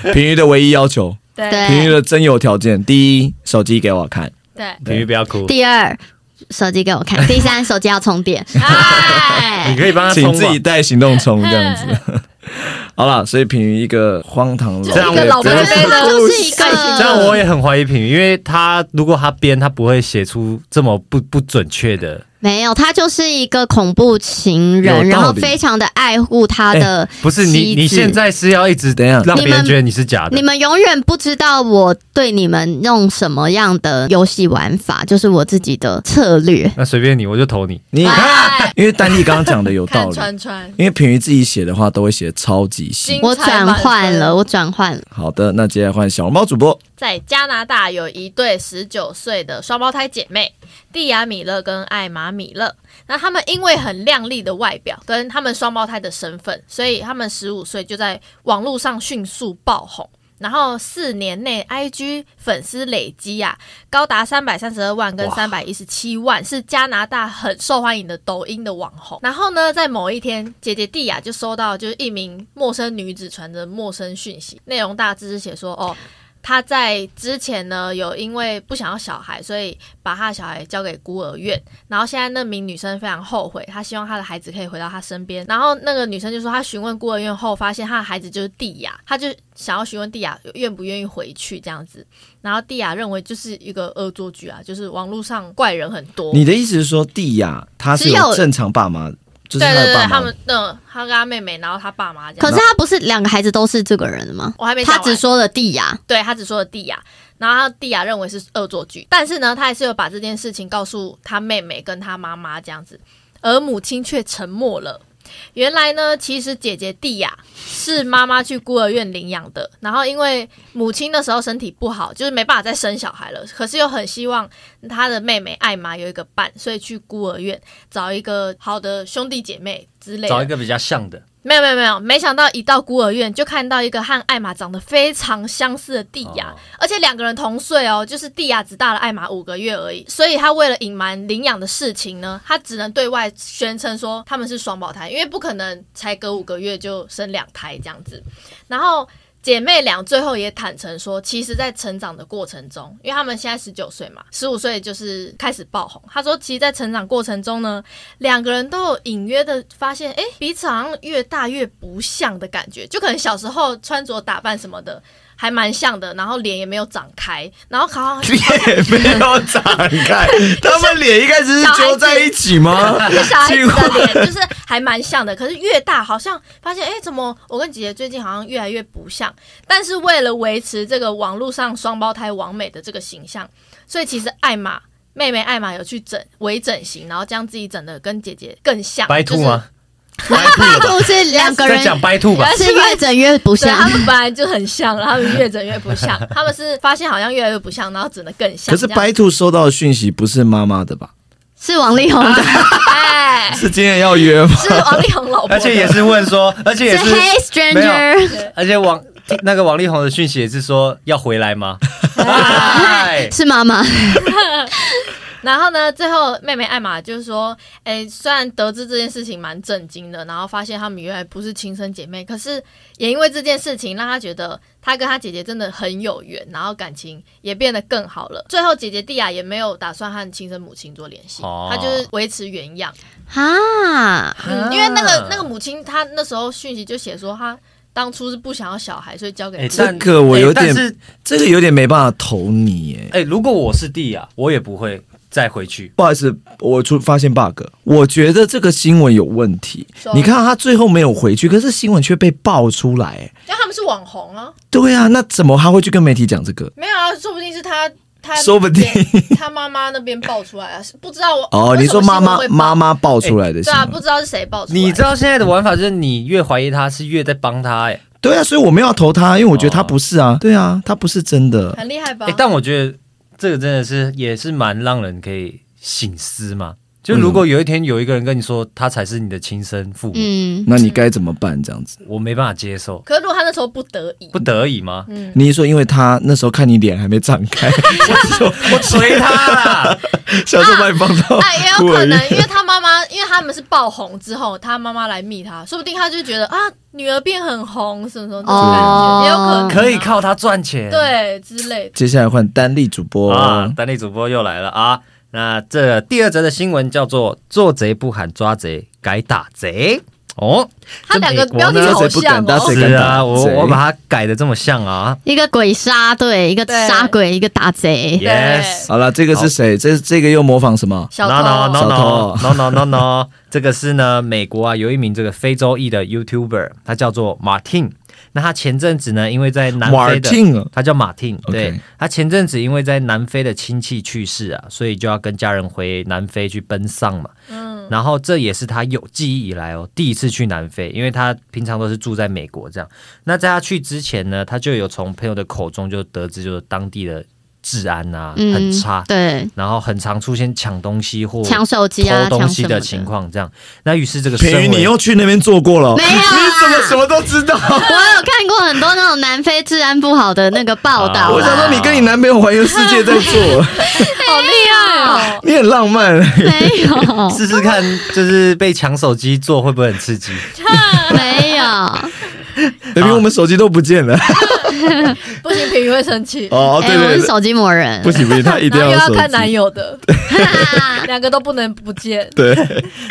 对平鱼的唯一要求，对对平瑜的真有条件，第一，手机给我看。对，平鱼不要哭，第二，手机给我看；第三，手机要充电。哎你，可以帮他请自己带行动充这样子。好了，所以品瑜一个荒唐老这样我真的就是一个，这样我也很怀疑品瑜，因为他如果他编，他不会写出这么不不准确的。没有，他就是一个恐怖情有道人，理然后非常的爱护他的、不是你，你现。在是要一直等一下让别人觉得你是假的你。们永远不知道我对你们用什么样的游戏玩法，就是我自己的策略。那随便你，我就投你。你看，哎因为丹丽刚刚讲的有道看理，川川，因为品瑜自己写的话都会写得超级细精。我转换了，我转换了。好的，那接下来换小笼包主播。在加拿大有一对十九岁的双胞胎姐妹，蒂亚米勒跟艾玛米勒。那他们因为很靓丽的外表跟他们双胞胎的身份，所以他们十五岁就在网络上迅速爆红。然后四年内 IG 粉丝累积啊高达三百三十二万跟三百一十七万，是加拿大很受欢迎的抖音的网红。然后呢，在某一天，姐姐蒂亚就收到就是一名陌生女子传的陌生讯息，内容大致是写说哦。她在之前呢，有因为不想要小孩，所以把她的小孩交给孤儿院。然后现在那名女生非常后悔，她希望她的孩子可以回到她身边。然后那个女生就说，她询问孤儿院后，发现她的孩子就是蒂亚，她就想要询问蒂亚愿不愿意回去这样子。然后蒂亚认为就是一个恶作剧啊，就是网络上怪人很多。你的意思是说，蒂亚她是有正常爸妈，就是对对对，他们那，他跟他妹妹，然后他爸妈这样。可是他不是两个孩子都是这个人的吗？我还没他只说了蒂亚，对他只说了蒂亚，然后他蒂亚认为是恶作剧，但是呢，他还是有把这件事情告诉他妹妹跟他妈妈这样子，而母亲却沉默了。原来呢，其实姐姐蒂亚是妈妈去孤儿院领养的，然后因为母亲那时候身体不好，就是没办法再生小孩了，可是又很希望她的妹妹艾玛有一个伴，所以去孤儿院找一个好的兄弟姐妹之类的。找一个比较像的，没有没有没有，没想到一到孤儿院就看到一个和艾玛长得非常相似的蒂亚，哦而且两个人同岁哦，就是蒂亚只大了艾玛五个月而已，所以他为了隐瞒领养的事情呢，他只能对外宣称说他们是双胞胎，因为不可能才隔五个月就生两胎这样子，然后。姐妹俩最后也坦诚说，其实，在成长的过程中，因为她们现在十九岁嘛，十五岁就是开始爆红。她说，其实，在成长过程中呢，两个人都有隐约的发现，哎，彼此好像越大越不像的感觉，就可能小时候穿着打扮什么的还蛮像的，然后脸也没有长开，然后好像 脸没有长开，他们脸一开始是揪在一起吗？就小孩子的 脸就是还蛮像的，可是越大好像发现，哎，怎么我跟姐姐最近好像越来越不像？但是为了维持这个网络上双胞胎完美的这个形象，所以其实艾玛妹妹艾玛有去整微整形，然后将自己整的跟姐姐更像，白兔吗？白兔是两个人在讲白兔吧？是越整越不像，他。们本来就很像，然后他们越整越不像，他们是发现好像越来越不像，然后整的更像。可是白兔收到的讯息不是妈妈的吧？是王力宏的，哎，是今天要约吗？是王力宏老婆，而且也是问说，而且也是 是，Hey 没有 Stranger，而且王那个王力宏的讯息也是说要回来吗？哎是妈妈。然后呢，最后妹妹艾玛就是说，哎，虽然得知这件事情蛮震惊的，然后发现她们原来不是亲生姐妹，可是也因为这件事情，让她觉得她跟她姐姐真的很有缘，然后感情也变得更好了。最后，姐姐蒂亚也没有打算和亲生母亲做联系，哦她就是维持原样。啊，嗯，因为那个那个母亲，她那时候讯息就写说，她当初是不想要小孩，所以交给这个我有点哎但是这个有点没办法投你耶。哎，如果我是弟啊，我也不会再回去。不好意思，我出发现 bug，我觉得这个新闻有问题。你看他最后没有回去，可是新闻却被爆出来。哎因为他们是网红啊，对啊，那怎么他会去跟媒体讲这个？没有啊，说不定是他。他说不定他妈妈那边爆出来啊，是不知道我哦，你说妈妈妈妈妈爆出来的新对啊，不，知道是谁爆出来。你知道现在的玩法就是你越怀疑他是越在帮他哎、对啊，所以我没有要投他，因为我觉得他哦不是啊，对啊，他不是真的。很厉害吧？哎、但我觉得这个真的是也是蛮让人可以醒思嘛。就如果有一天有一个人跟你说他才是你的亲生父母，嗯，那你该怎么办？这样子，我没办法接受，可是如果他那时候不得已，不得已吗？嗯，你是说因为他那时候看你脸还没长开，我捶他啦！小时候把你放到哎，也有可能，因为他妈妈，因为他们是爆红之后，他妈妈来密他，说不定他就觉得啊，女儿变很红，什么什么这种感哦觉，也有可能啊可以靠他赚钱。对之类的。接下来换单立主播，啊，单立主播又来了啊！那这第二则的新闻叫做“做贼不喊抓贼，改打贼”。哦，他两个标题好像哦，是啊，我谁我把它改的这么像啊一个鬼杀队，一个杀鬼，一个打贼。，yes。好了，这个是谁？这这个又模仿什么？小 no no 偷 no 小 no 偷 no no no no，这个是呢，美国啊有一名这个非洲裔的 YouTuber，他叫做 Martin。那他前阵子呢，因为在南非的他叫马汀，OK 对他前阵子因为在南非的亲戚去世啊，所以就要跟家人回南非去奔丧嘛。嗯，然后这也是他有记忆以来哦第一次去南非，因为他平常都是住在美国这样。那在他去之前呢，他就有从朋友的口中就得知，就是当地的治安啊、嗯很差，对，然后很常出现抢东西或抢手机啊，偷东西的情。况，这样。那于是这个身品瑜，为你又去那边做过了？没有啊你怎么什么都知道？我有看过很多那种南非治安不好的那个报道啊 我想说，你跟你男朋友环游世界在做，好厉害哦！你很浪漫。没有，试试看，就是被抢手机做会不会很刺激？没有，明明我们手机都不见了。不行，品瑜会生气。哦，哎、对对对，我是手机魔人不。行不行，他一定然后又要看男。友的，两个都不能不见。对，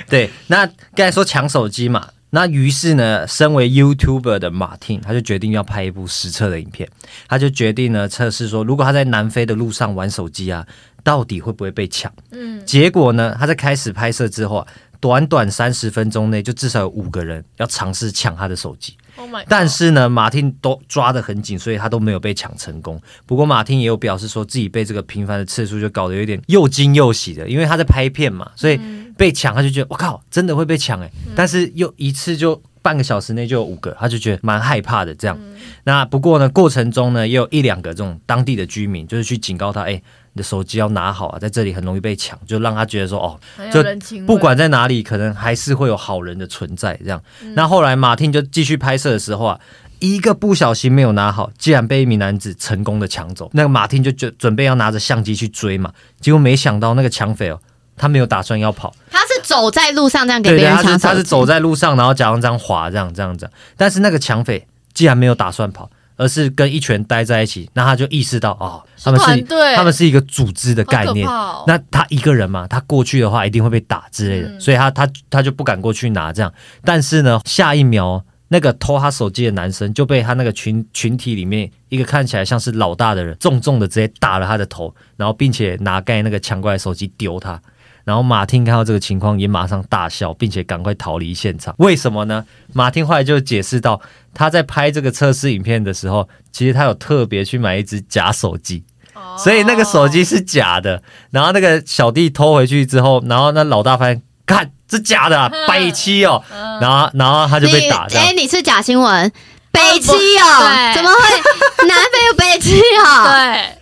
对，那刚才说抢手机嘛，那于是呢，身为 YouTuber 的马汀，他就决定要拍一部实测的影片，他就决定呢测试说，如果他在南非的路上玩手机啊，到底会不会被抢？嗯，结果呢，他在开始拍摄之后啊，短短三十分钟内，就至少有五个人要尝试抢他的手机。Oh 但是呢，马汀都抓得很紧，所以他都没有被抢成功。不过马汀也有表示说自己被这个频繁的次数就搞得有点又惊又喜的，因为他在拍片嘛，所以被抢他就觉得我靠，真的会被抢哎、但是又一次就半个小时内就有五个，他就觉得蛮害怕的这样。那不过呢，过程中呢，也有一两个这种当地的居民就是去警告他，哎、你的手机要拿好啊，在这里很容易被抢，就让他觉得说哦，就不管在哪里，可能还是会有好人的存在。这样，那后来马汀就继续拍摄的时候啊，一个不小心没有拿好，竟然被一名男子成功的抢走。那个马汀就准准备要拿着相机去追嘛，结果没想到那个抢匪哦，他没有打算要跑，他是走在路上这样给别人抢他是走在路上，然后假装这样滑，这样这样这样。但是那个抢匪既然没有打算跑，而是跟一群人待在一起，那他就意识到哦，他们是他们是一个组织的概念那他一个人嘛，他过去的话一定会被打之类的，嗯所以他他他就不敢过去拿这样。但是呢，下一秒那个偷他手机的男生就被他那个群群体里面一个看起来像是老大的人，重重的直接打了他的头，然后并且拿盖那个抢过来手机丢他。然后马丁看到这个情况，也马上大笑，并且赶快逃离现场。为什么呢？马丁后来就解释到，他在拍这个测试影片的时候，其实他有特别去买一只假手机，哦所以那个手机是假的。然后那个小弟偷回去之后，然后那老大发现，看这假的、啊，北七哦，然后然后他就被打你哎。你是假新闻，北七 对哦，怎么会南非有北七哦？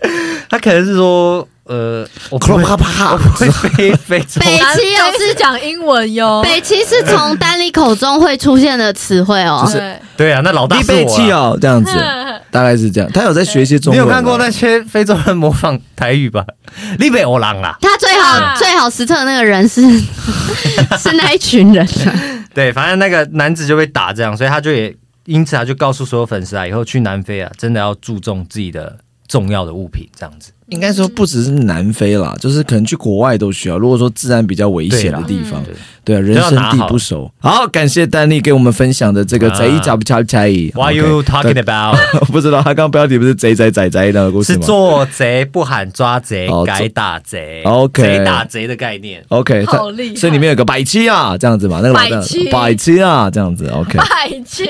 对，他可能是说，呃，我不会，啪啪我不会飞飞走。北南七哦非是讲英文哟。北七是从丹尼口中会出现的词汇哦。对，对啊，那老大你是我啊。被气哦，这样子，大概是这样。他有在学一些中你有看过那些非洲人模仿台语吧？利贝欧郎啦，他最好、啊最好实测的那个人是 是那一群人啊，对，反正那个男子就被打这样，所以他就也因此他就告诉所有粉丝啊，以后去南非啊，真的要注重自己的重要的物品，这样子。应该说不只是南非啦，就是可能去国外都需要。如果说治安比较危险的地方，对对啊，人生地不熟。好，感谢丹尼给我们分享的这个啊贼找不恰恰。What you talking about？我不知道他刚刚标题不是贼贼仔仔那个故事是吗做贼不喊抓贼改，打贼。OK 贼打贼的概念。？OK，他好厉害所以里面有个百七啊，这样子嘛，那个百七百七啊，这样子 OK，百七，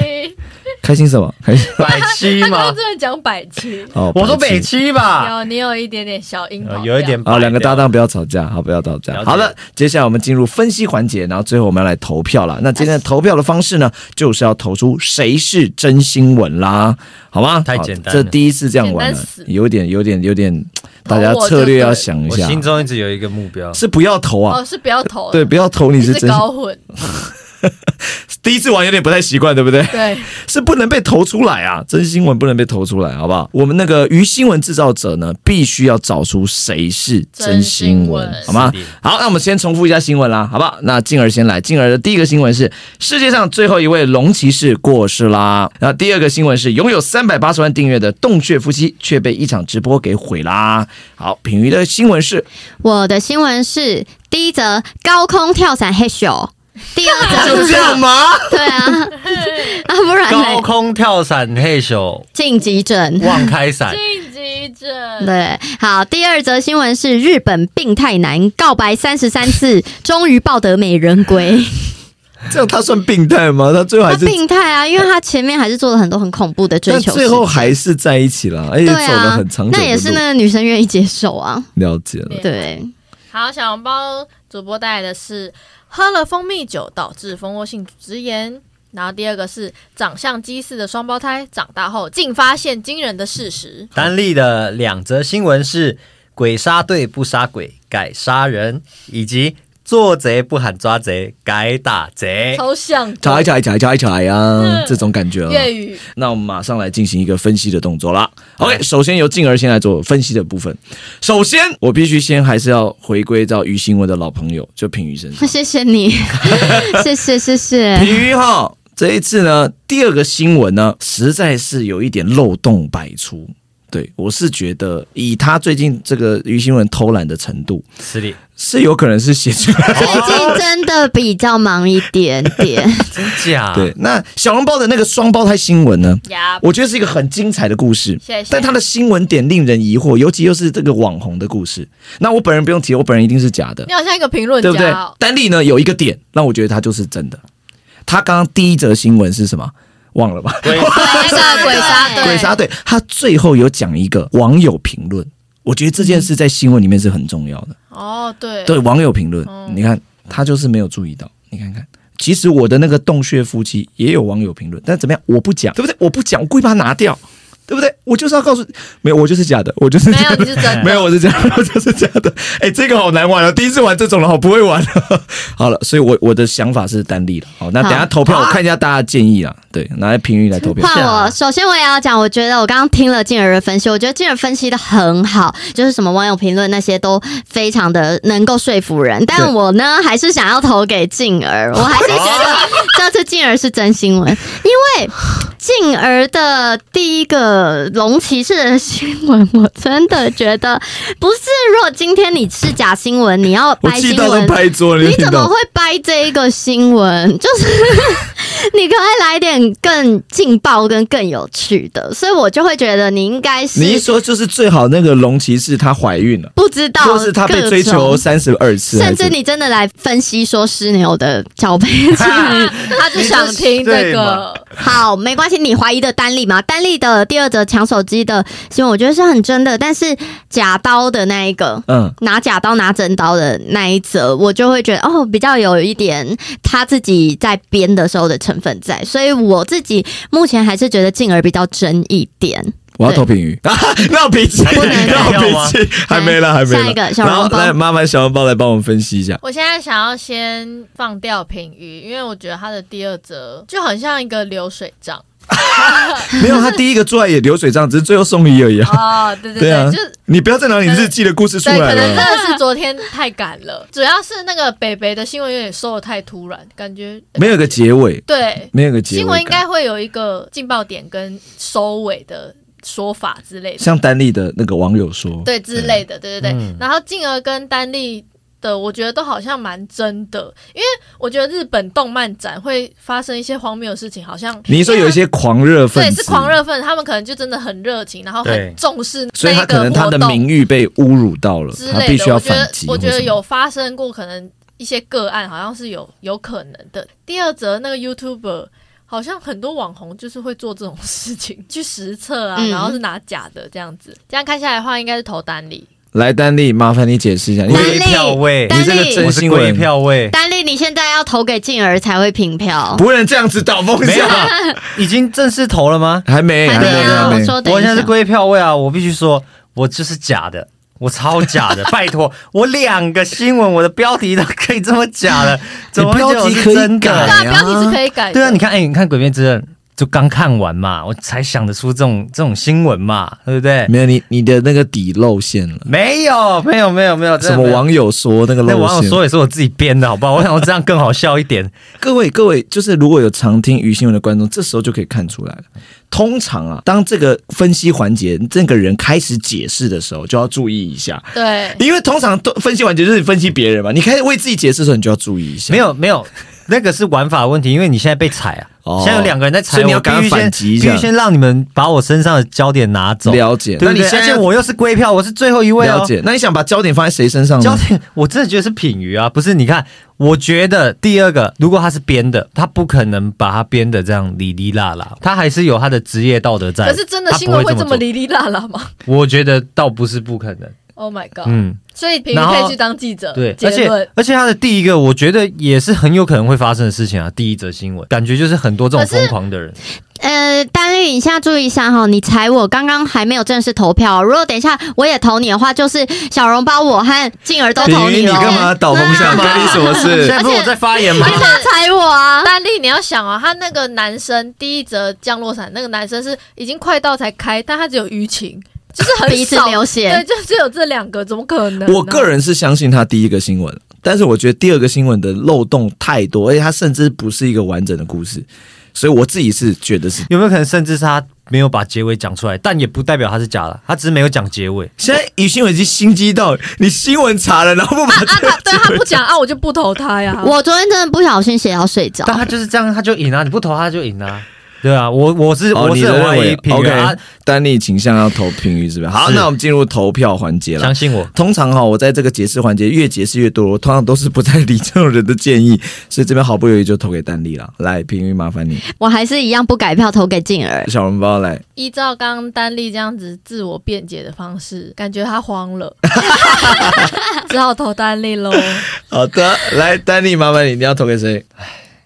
开心什么？开心百七他刚吗刚？真的讲百七，哦，我说北百七。吧，有你有一点点小樱桃，呃有一点好，两个搭档。不要吵架，好，不要吵架。好的，接下来我们进入分析环节，然后最后我们要来投票了。那今天的投票的方式呢，就是要投出谁是真新闻啦，好吗？太简单了这第一次这样玩了简单死，有点、有点、有点，大家策略要想一下，我心中一直有一个目标，是不要投啊哦，，是不要投，对，不要投你是真心。搞混，第一次玩有点不太习惯，对不对？对，是不能被投出来啊，真新闻不能被投出来，好不好？我们那个鱼新闻制造者呢，必须要找出谁是真新闻，好吗？好，那我们先重复一下新闻啦，好不好？那静儿先来，静儿的第一个新闻是世界上最后一位龙骑士过世啦，然后第二个新闻是拥有三百八十万订阅的洞穴夫妻却被一场直播给毁啦。好，品瑜的新闻是我的新闻是第一则高空跳伞黑秀，第二则就这样吗？对啊，啊不然高空跳伞嘿咻，进急诊。忘开伞。晋级者，对，好，第二则新闻是日本病态男告白三十三次，终于抱得美人归。这样他算病态吗？他最后他还是，病态啊，因为他前面还是做了很多很恐怖的追求，但最后还是在一起了，而且走了啊很长。那也是那个女生愿意接受啊。了解了。对，好，小笼包主播带来的是喝了蜂蜜酒导致蜂窝性组织炎，然后第二个是长相鸡似的双胞胎长大后竟发现惊人的事实。单立的两则新闻是：鬼杀队不杀鬼，改杀人，以及做贼不喊抓贼，改打贼。超像的踩踩踩踩踩呀，这种感觉啊。粤语，那我们马上来进行一个分析的动作啦。OK，首先由静儿先来做分析的部分。首先，我必须先还是要回归到于新闻的老朋友，就品瑜身上。谢谢你，谢谢谢谢。品瑜哈，这一次呢，第二个新闻呢，实在是有一点漏洞百出。对我是觉得，以他最近这个于新闻偷懒的程度，失礼，是有可能是写出来。最近真的比较忙一点点，真假？对，那小笼包的那个双胞胎新闻呢？呀，我觉得是一个很精彩的故事，谢谢但他的新闻点令人疑惑，尤其又是这个网红的故事。那我本人不用提，我本人一定是假的你，好像一个评论对不对？丹丽呢有一个点让我觉得他就是真的。他刚刚第一则新闻是什么？忘了吧？鬼那个鬼杀队，鬼杀队，他最后有讲一个网友评论，我觉得这件事在新闻里面是很重要的。哦，对，对网友评论，嗯你看他就是没有注意到，你看看。其实我的那个洞穴夫妻也有网友评论，但怎么样？我不讲，对不对？我不讲，我故意把它拿掉，对不对？我就是要告诉，没有，我就是假的，我就是没有假的你是真的 没有，我是假的，我就是假的。哎，这个好难玩哦，第一次玩这种了，好不会玩了。好了，所以我我的想法是单立了。好，那等一下投票，我看一下大家的建议啊。对，拿来评语来投票。换我，首先我也要讲，我觉得我刚刚听了静儿的分析，我觉得静儿分析的很好，就是什么网友评论那些都非常的能够说服人。但我呢，还是想要投给静儿，我还是觉得这次静儿是真新闻，因为静儿的第一个龙骑士的新闻，我真的觉得不是。如果今天你是假新闻，你要 我掰新闻你怎么会？掰这一个新闻？就是 你可以来点更劲爆跟更有趣的，所以我就会觉得你应该是你一说就是最好那个龙骑士她怀孕了，不知道，就是她被追求，三十二次，甚至你真的来分析说狮牛的交配器。他就想听这个，好，没关系，你怀疑的单例嘛？单例的第二则抢手机的新闻，我觉得是很真的，但是假刀的那一个。嗯，拿假刀拿真刀的那一则，我就会觉得哦，比较有一点他自己在编的时候的成分在，所以我自己目前还是觉得静儿比较真一点。我要投评语啊，那有脾气，不能那有脾气，还没了，还没了。下一个小然后笼包来麻烦小笼包来帮我们分析一下。我现在想要先放掉平鱼，因为我觉得他的第二则就很像一个流水账 没有，他第一个做爱也流水账，只是最后送礼而已啊。哦，对对对啊就是你不要再拿你日记的故事出对，来可能真。的是昨天太赶了，主要是那个北北的新闻有点收的太突然，感觉没有个结尾，对没有个结尾。新闻应该会有一个劲爆点跟收尾的说法之类的，像丹丽的那个网友说，对之类的，对对对。嗯然后进而跟丹丽的，我觉得都好像蛮真的，因为我觉得日本动漫展会发生一些荒谬的事情，好像你说有一些狂热分子，对是狂，热分子，他们可能就真的很热情，然后很重视所以他可能他的名誉被侮辱到了之，类的。他必须要我觉得反击。我觉得有发生过，可能一些个案好像是有有可能的。第二则那个 YouTuber。好像很多网红就是会做这种事情，去实测啊，嗯然后是拿假的这样子。这样看下来的话，应该是投单里。来丹丽，麻烦你解释一下，因为丹丽龟票位，丹你这个真新我是龟闻票位，丹丽，你现在要投给静儿才会平票。不能这样子倒风向，已经正式投了吗？还没，还没，有，还没。我现在是归票位啊！我必须说，我就是假的，我超假的，拜托，我两个新闻，我的标题都可以这么假了，怎么会觉得我是真改的？对啊，标题是可以改的。对啊，你看，哎、你看《鬼灭之刃》就刚看完嘛，我才想得出这种这种新闻嘛，对不对？没有你，你的那个底露馅了。没有，没有，没有，没有，什么网友说那个那露馅？网友说也是我自己编的，好不好？我想我这样更好笑一点。各位各位，就是如果有常听于新闻的观众，这时候就可以看出来了。通常啊，当这个分析环节这个人开始解释的时候，就要注意一下，对，因为通常都分析环节就是你分析别人嘛，你开始为自己解释的时候，你就要注意一下。没有，没有，那个是玩法问题，因为你现在被踩啊，哦现在有两个人在踩，所以你要我必须赶快反先击一下必须先让你们把我身上的焦点拿走，了解，对对？那你现在而且我又是归票，我是最后一位哦。了解，那你想把焦点放在谁身上呢？焦点，我真的觉得是品鱼啊，不是？你看，我觉得第二个，如果他是编的，他不可能把他编的这样哩哩啦啦，他还是有他的职业道德在。可是真的新闻会会这么哩哩啦啦吗？我觉得倒不是不可能。Oh my god！嗯，所以平然后可以去当记者。对，而且。而且他的第一个，我觉得也是很有可能会发生的事情啊。第一则新闻，感觉就是很多这种疯狂的人。呃，丹丽，你现在注意一下哈，你踩我刚刚还没有正式投票，如果等一下我也投你的话，就是小笼包我和静儿都投你了，你了。干嘛倒风向？关你什么事 现事？在不是我在发言吗你？干嘛踩我啊？丹丽，你要想啊，他那个男生第一则降落伞，那个男生是已经快到才开，但他只有舆情，就是很鼻子少流血对，就只有这两个，怎么可能呢？我个人是相信他第一个新闻，但是我觉得第二个新闻的漏洞太多，而且他甚至不是一个完整的故事，所以我自己是觉得是。有没有可能甚至是他没有把结尾讲出来，但也不代表他是假的，他只是没有讲结尾。现在于新闻已经心机到你新闻查了，然后不把啊，这个他对他不讲啊，我就不投他呀。我昨天真的不小心写到睡着。但他就是这样，他就赢啊！你不投他就赢啊！对啊，我我是、哦，我是很怀疑你的认为品源啊 OK，丹尼倾向要投评语是不是？好，那我们进入投票环节了相。信我，通常哈，我在这个解释环节越解释越多，我通常都是不太理这种人的建议，所以这边毫不容易就投给丹丽了。来，评语麻烦你，我还是一样不改票投给静儿。小笼包来。依照刚刚丹丽这样子自我辩解的方式，感觉他慌了，只好投丹丽喽。好的，来，丹丽麻烦你，你要投给谁？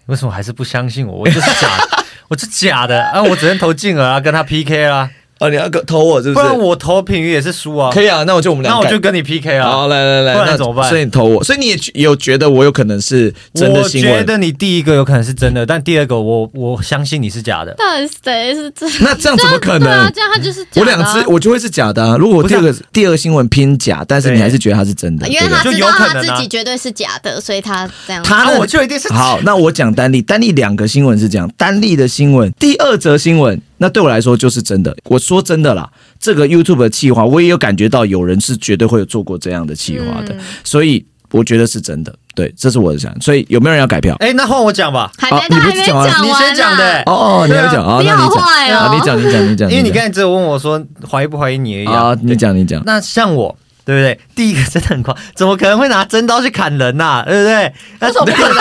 为什么还是不相信我？我就是假的，我是假的啊！我只能投静儿啊，跟他 PK 啦，哦，你要投我是不是？不然我投品鱼也是输啊。可以啊，那我就我们俩改。那我就跟你 PK 啊。好，来来来，不然那怎么办所以你投我，所以你也有觉得我有可能是真的我新闻？我觉得你第一个有可能是真的，但第二个我我相信你是假的。到底谁是真？那这样怎么可能？这样他就是假我两只我就会是假的啊。如果我第二个第二个新闻偏假，但是你还是觉得他是真的，因为他知道他有可能啊自己绝对是假的，所以他这样。他啊，我就一定是好，那我讲单例，单例两个新闻是这样，单例的新闻，第二则新闻，那对我来说就是真的。我说真的啦，这个 YouTube 的企划，我也有感觉到有人是绝对会有做过这样的企划的，嗯所以我觉得是真的。对，这是我的想。所以有没有人要改票？哎，那换我讲吧，还没，好你不他还没是讲完你先讲的哦哦，你要讲啊，你好那你讲坏哦啊，你讲，你讲，你讲，因为你刚才只有问我说怀疑不怀疑你而已啊啊。，你讲，你讲。那像我，对不对？第一个真的很狂，怎么可能会拿真刀去砍人呐、对不对？那为什么不可能？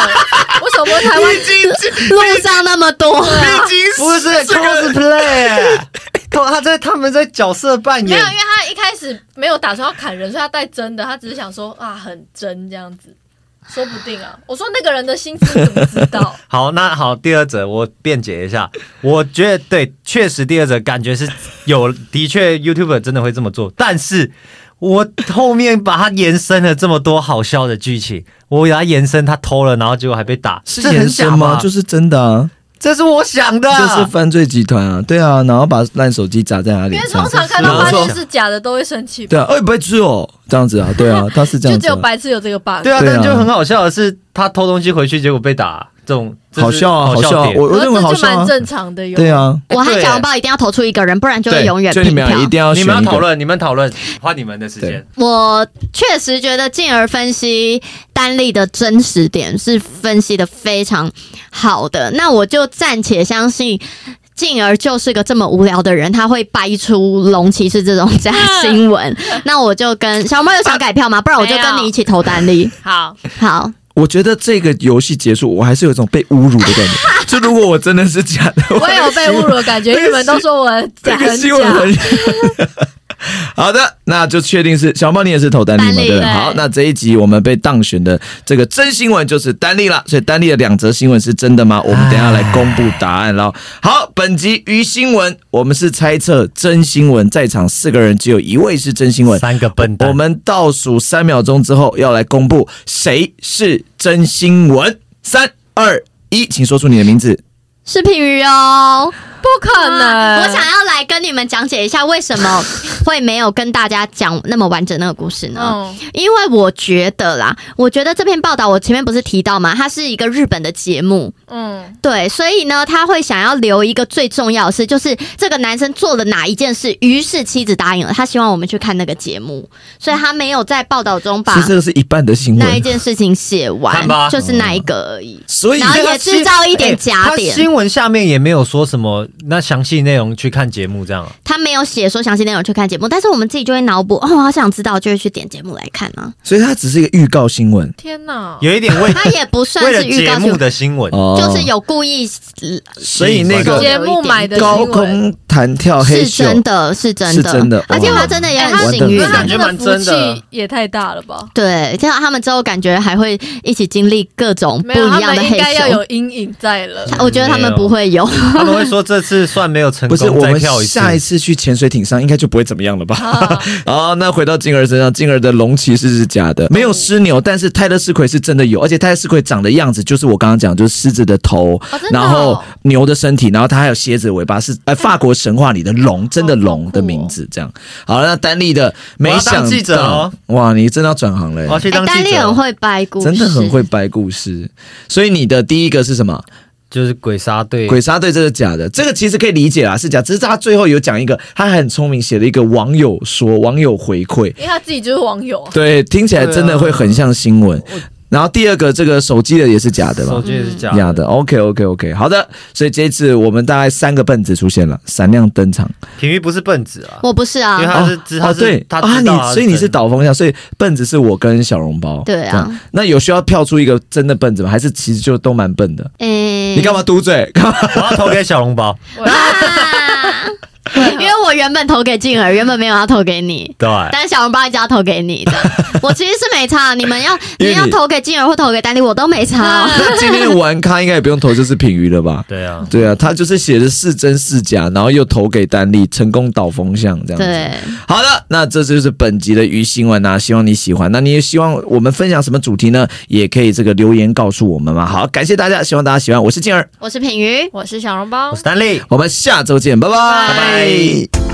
为什么 台湾？路上那么多，不是 cosplay，他 他在他们在角色扮演没有，因为他一开始没有打算要砍人，所以他带真的，他只是想说啊，很真这样子，说不定啊。我说那个人的心思怎么知道？好，那好，第二者我辩解一下，我觉得对，确实第二者感觉是有，的确 YouTuber 真的会这么做，但是我后面把它延伸了这么多好笑的剧情，我给他延伸，他偷了，然后结果还被打，是延伸吗？就是真的啊，这是我想的，这是犯罪集团啊，对啊，然后把烂手机砸在哪里？因为通，常看到发现是假的都会生气吧，对啊，哎，白痴哦，这样子啊，对啊，他是这样子啊，只有白痴有这个 bug。对啊，对啊。但就很好笑的是，他偷东西回去，结果被打，这种好笑啊，好笑啊，我我认为这就好笑啊蛮，正常的哟。对，啊，我和小笼包一定要投出一个人，不然就会永远就你平票。们一定要你们要讨论，你们讨论，花你们的时间。我确实觉得进而分析单例的真实点是分析的非常好的，那我就暂且相信。进而就是个这么无聊的人，他会掰出龙骑士这种假新闻。那我就跟小猫有想改票吗？不然我就跟你一起投单例。好，好，我觉得这个游戏结束，我还是有一种被侮辱的感觉。就如果我真的是假的，我也有被侮辱的感觉，因为你们都说我这个假很假。好的，那就确定是小猫，你也是投单立嘛？对不对。好，那这一集我们被当选的这个真新闻就是单立了，所以单立的两则新闻是真的吗？我们等一下来公布答案喽。好，本集鱼新闻我们是猜测真新闻，在场四个人只有一位是真新闻。三个笨蛋，我们倒数三秒钟之后要来公布谁是真新闻。三二一，请说出你的名字。是品鱼哦。不可能！我想要来跟你们讲解一下为什么会没有跟大家讲那么完整那个故事呢？嗯，因为我觉得啦，我觉得这篇报道我前面不是提到吗？它是一个日本的节目，嗯，对，所以呢，他会想要留一个最重要的事，就是这个男生做了哪一件事，于是妻子答应了，他希望我们去看那个节目，所以他没有在报道中把其实这个是一半的新闻，那一件事情写完，就是那一个而已。所以然后也制造一点假他点新闻下面也没有说什么那详细内容去看节目这样啊。他没有写说详细内容去看节目，但是我们自己就会脑补哦，我好想知道，就会去点节目来看啊。所以它只是一个预告新闻天哪！有一点为 他也不算是预节目告新闻，的新闻，哦，就是有故意，所以那个节目买的高空弹跳黑是真的，是真的，是真的而且哇他真的也哎很幸运感觉蛮真的也太大了吧？对，这样他们之后感觉还会一起经历各种不没有，他一样的黑们应该要。有阴影在了。我觉得他们不会有，他们会说这次算没有成功，不是我们跳一次。下一次去潜水艇上应该就不会怎么样了吧？啊好，那回到静儿身上，静儿的龙骑士是假的，没有狮牛，但是泰勒斯奎是真的有，而且泰勒斯奎长的样子就是我刚刚讲，就是狮子的头，哦的哦然后牛的身体，然后它还有蝎子的尾巴，是呃 法国神话里的龙，真的龙的名字。这样，好了，那丹利的没想到，当记者哦哇，你真的要转行了、我要去哎，当记者哦，丹利很会掰故事，真的很会掰故事。所以你的第一个是什么？就是鬼杀队。鬼杀队这是假的，这个其实可以理解啦，是假，只是他最后有讲一个，他还很聪明，写了一个网友说，网友回馈，因为他自己就是网友啊。对，听起来真的会很像新闻。然后第二个，这个手机的也是假的手？机也是假假的，OK OK OK，好的，所以这一次我们大概三个笨子出现了，闪亮登场。平玉不是笨子啊，我不是啊因为，他是知他哦，是对啊，他知道他你所以你是真的导风向，所以笨子是我跟小笼包。对啊，那有需要票出一个真的笨子吗？还是其实就都蛮笨的？诶，你干嘛嘟嘴？干嘛？我要投给小笼包。因为我原本投给静儿，原本没有要投给你。对，但是小笼包一直要投给你的，我其实是没差。你们要你你要投给静儿或投给丹妮，我都没差、今天玩咖应该也不用投，就是品鱼了吧？对啊，对啊，他就是写的是真是假，然后又投给丹利，成功导风向这样子。对，好的，那这就是本集的鱼新闻啊，希望你喜欢。那你也希望我们分享什么主题呢？也可以这个留言告诉我们嘛。好，感谢大家，希望大家喜欢。我是静儿，我是品鱼。我是小笼包我是，丹力。我们下周见，拜拜拜拜 Bye. Bye.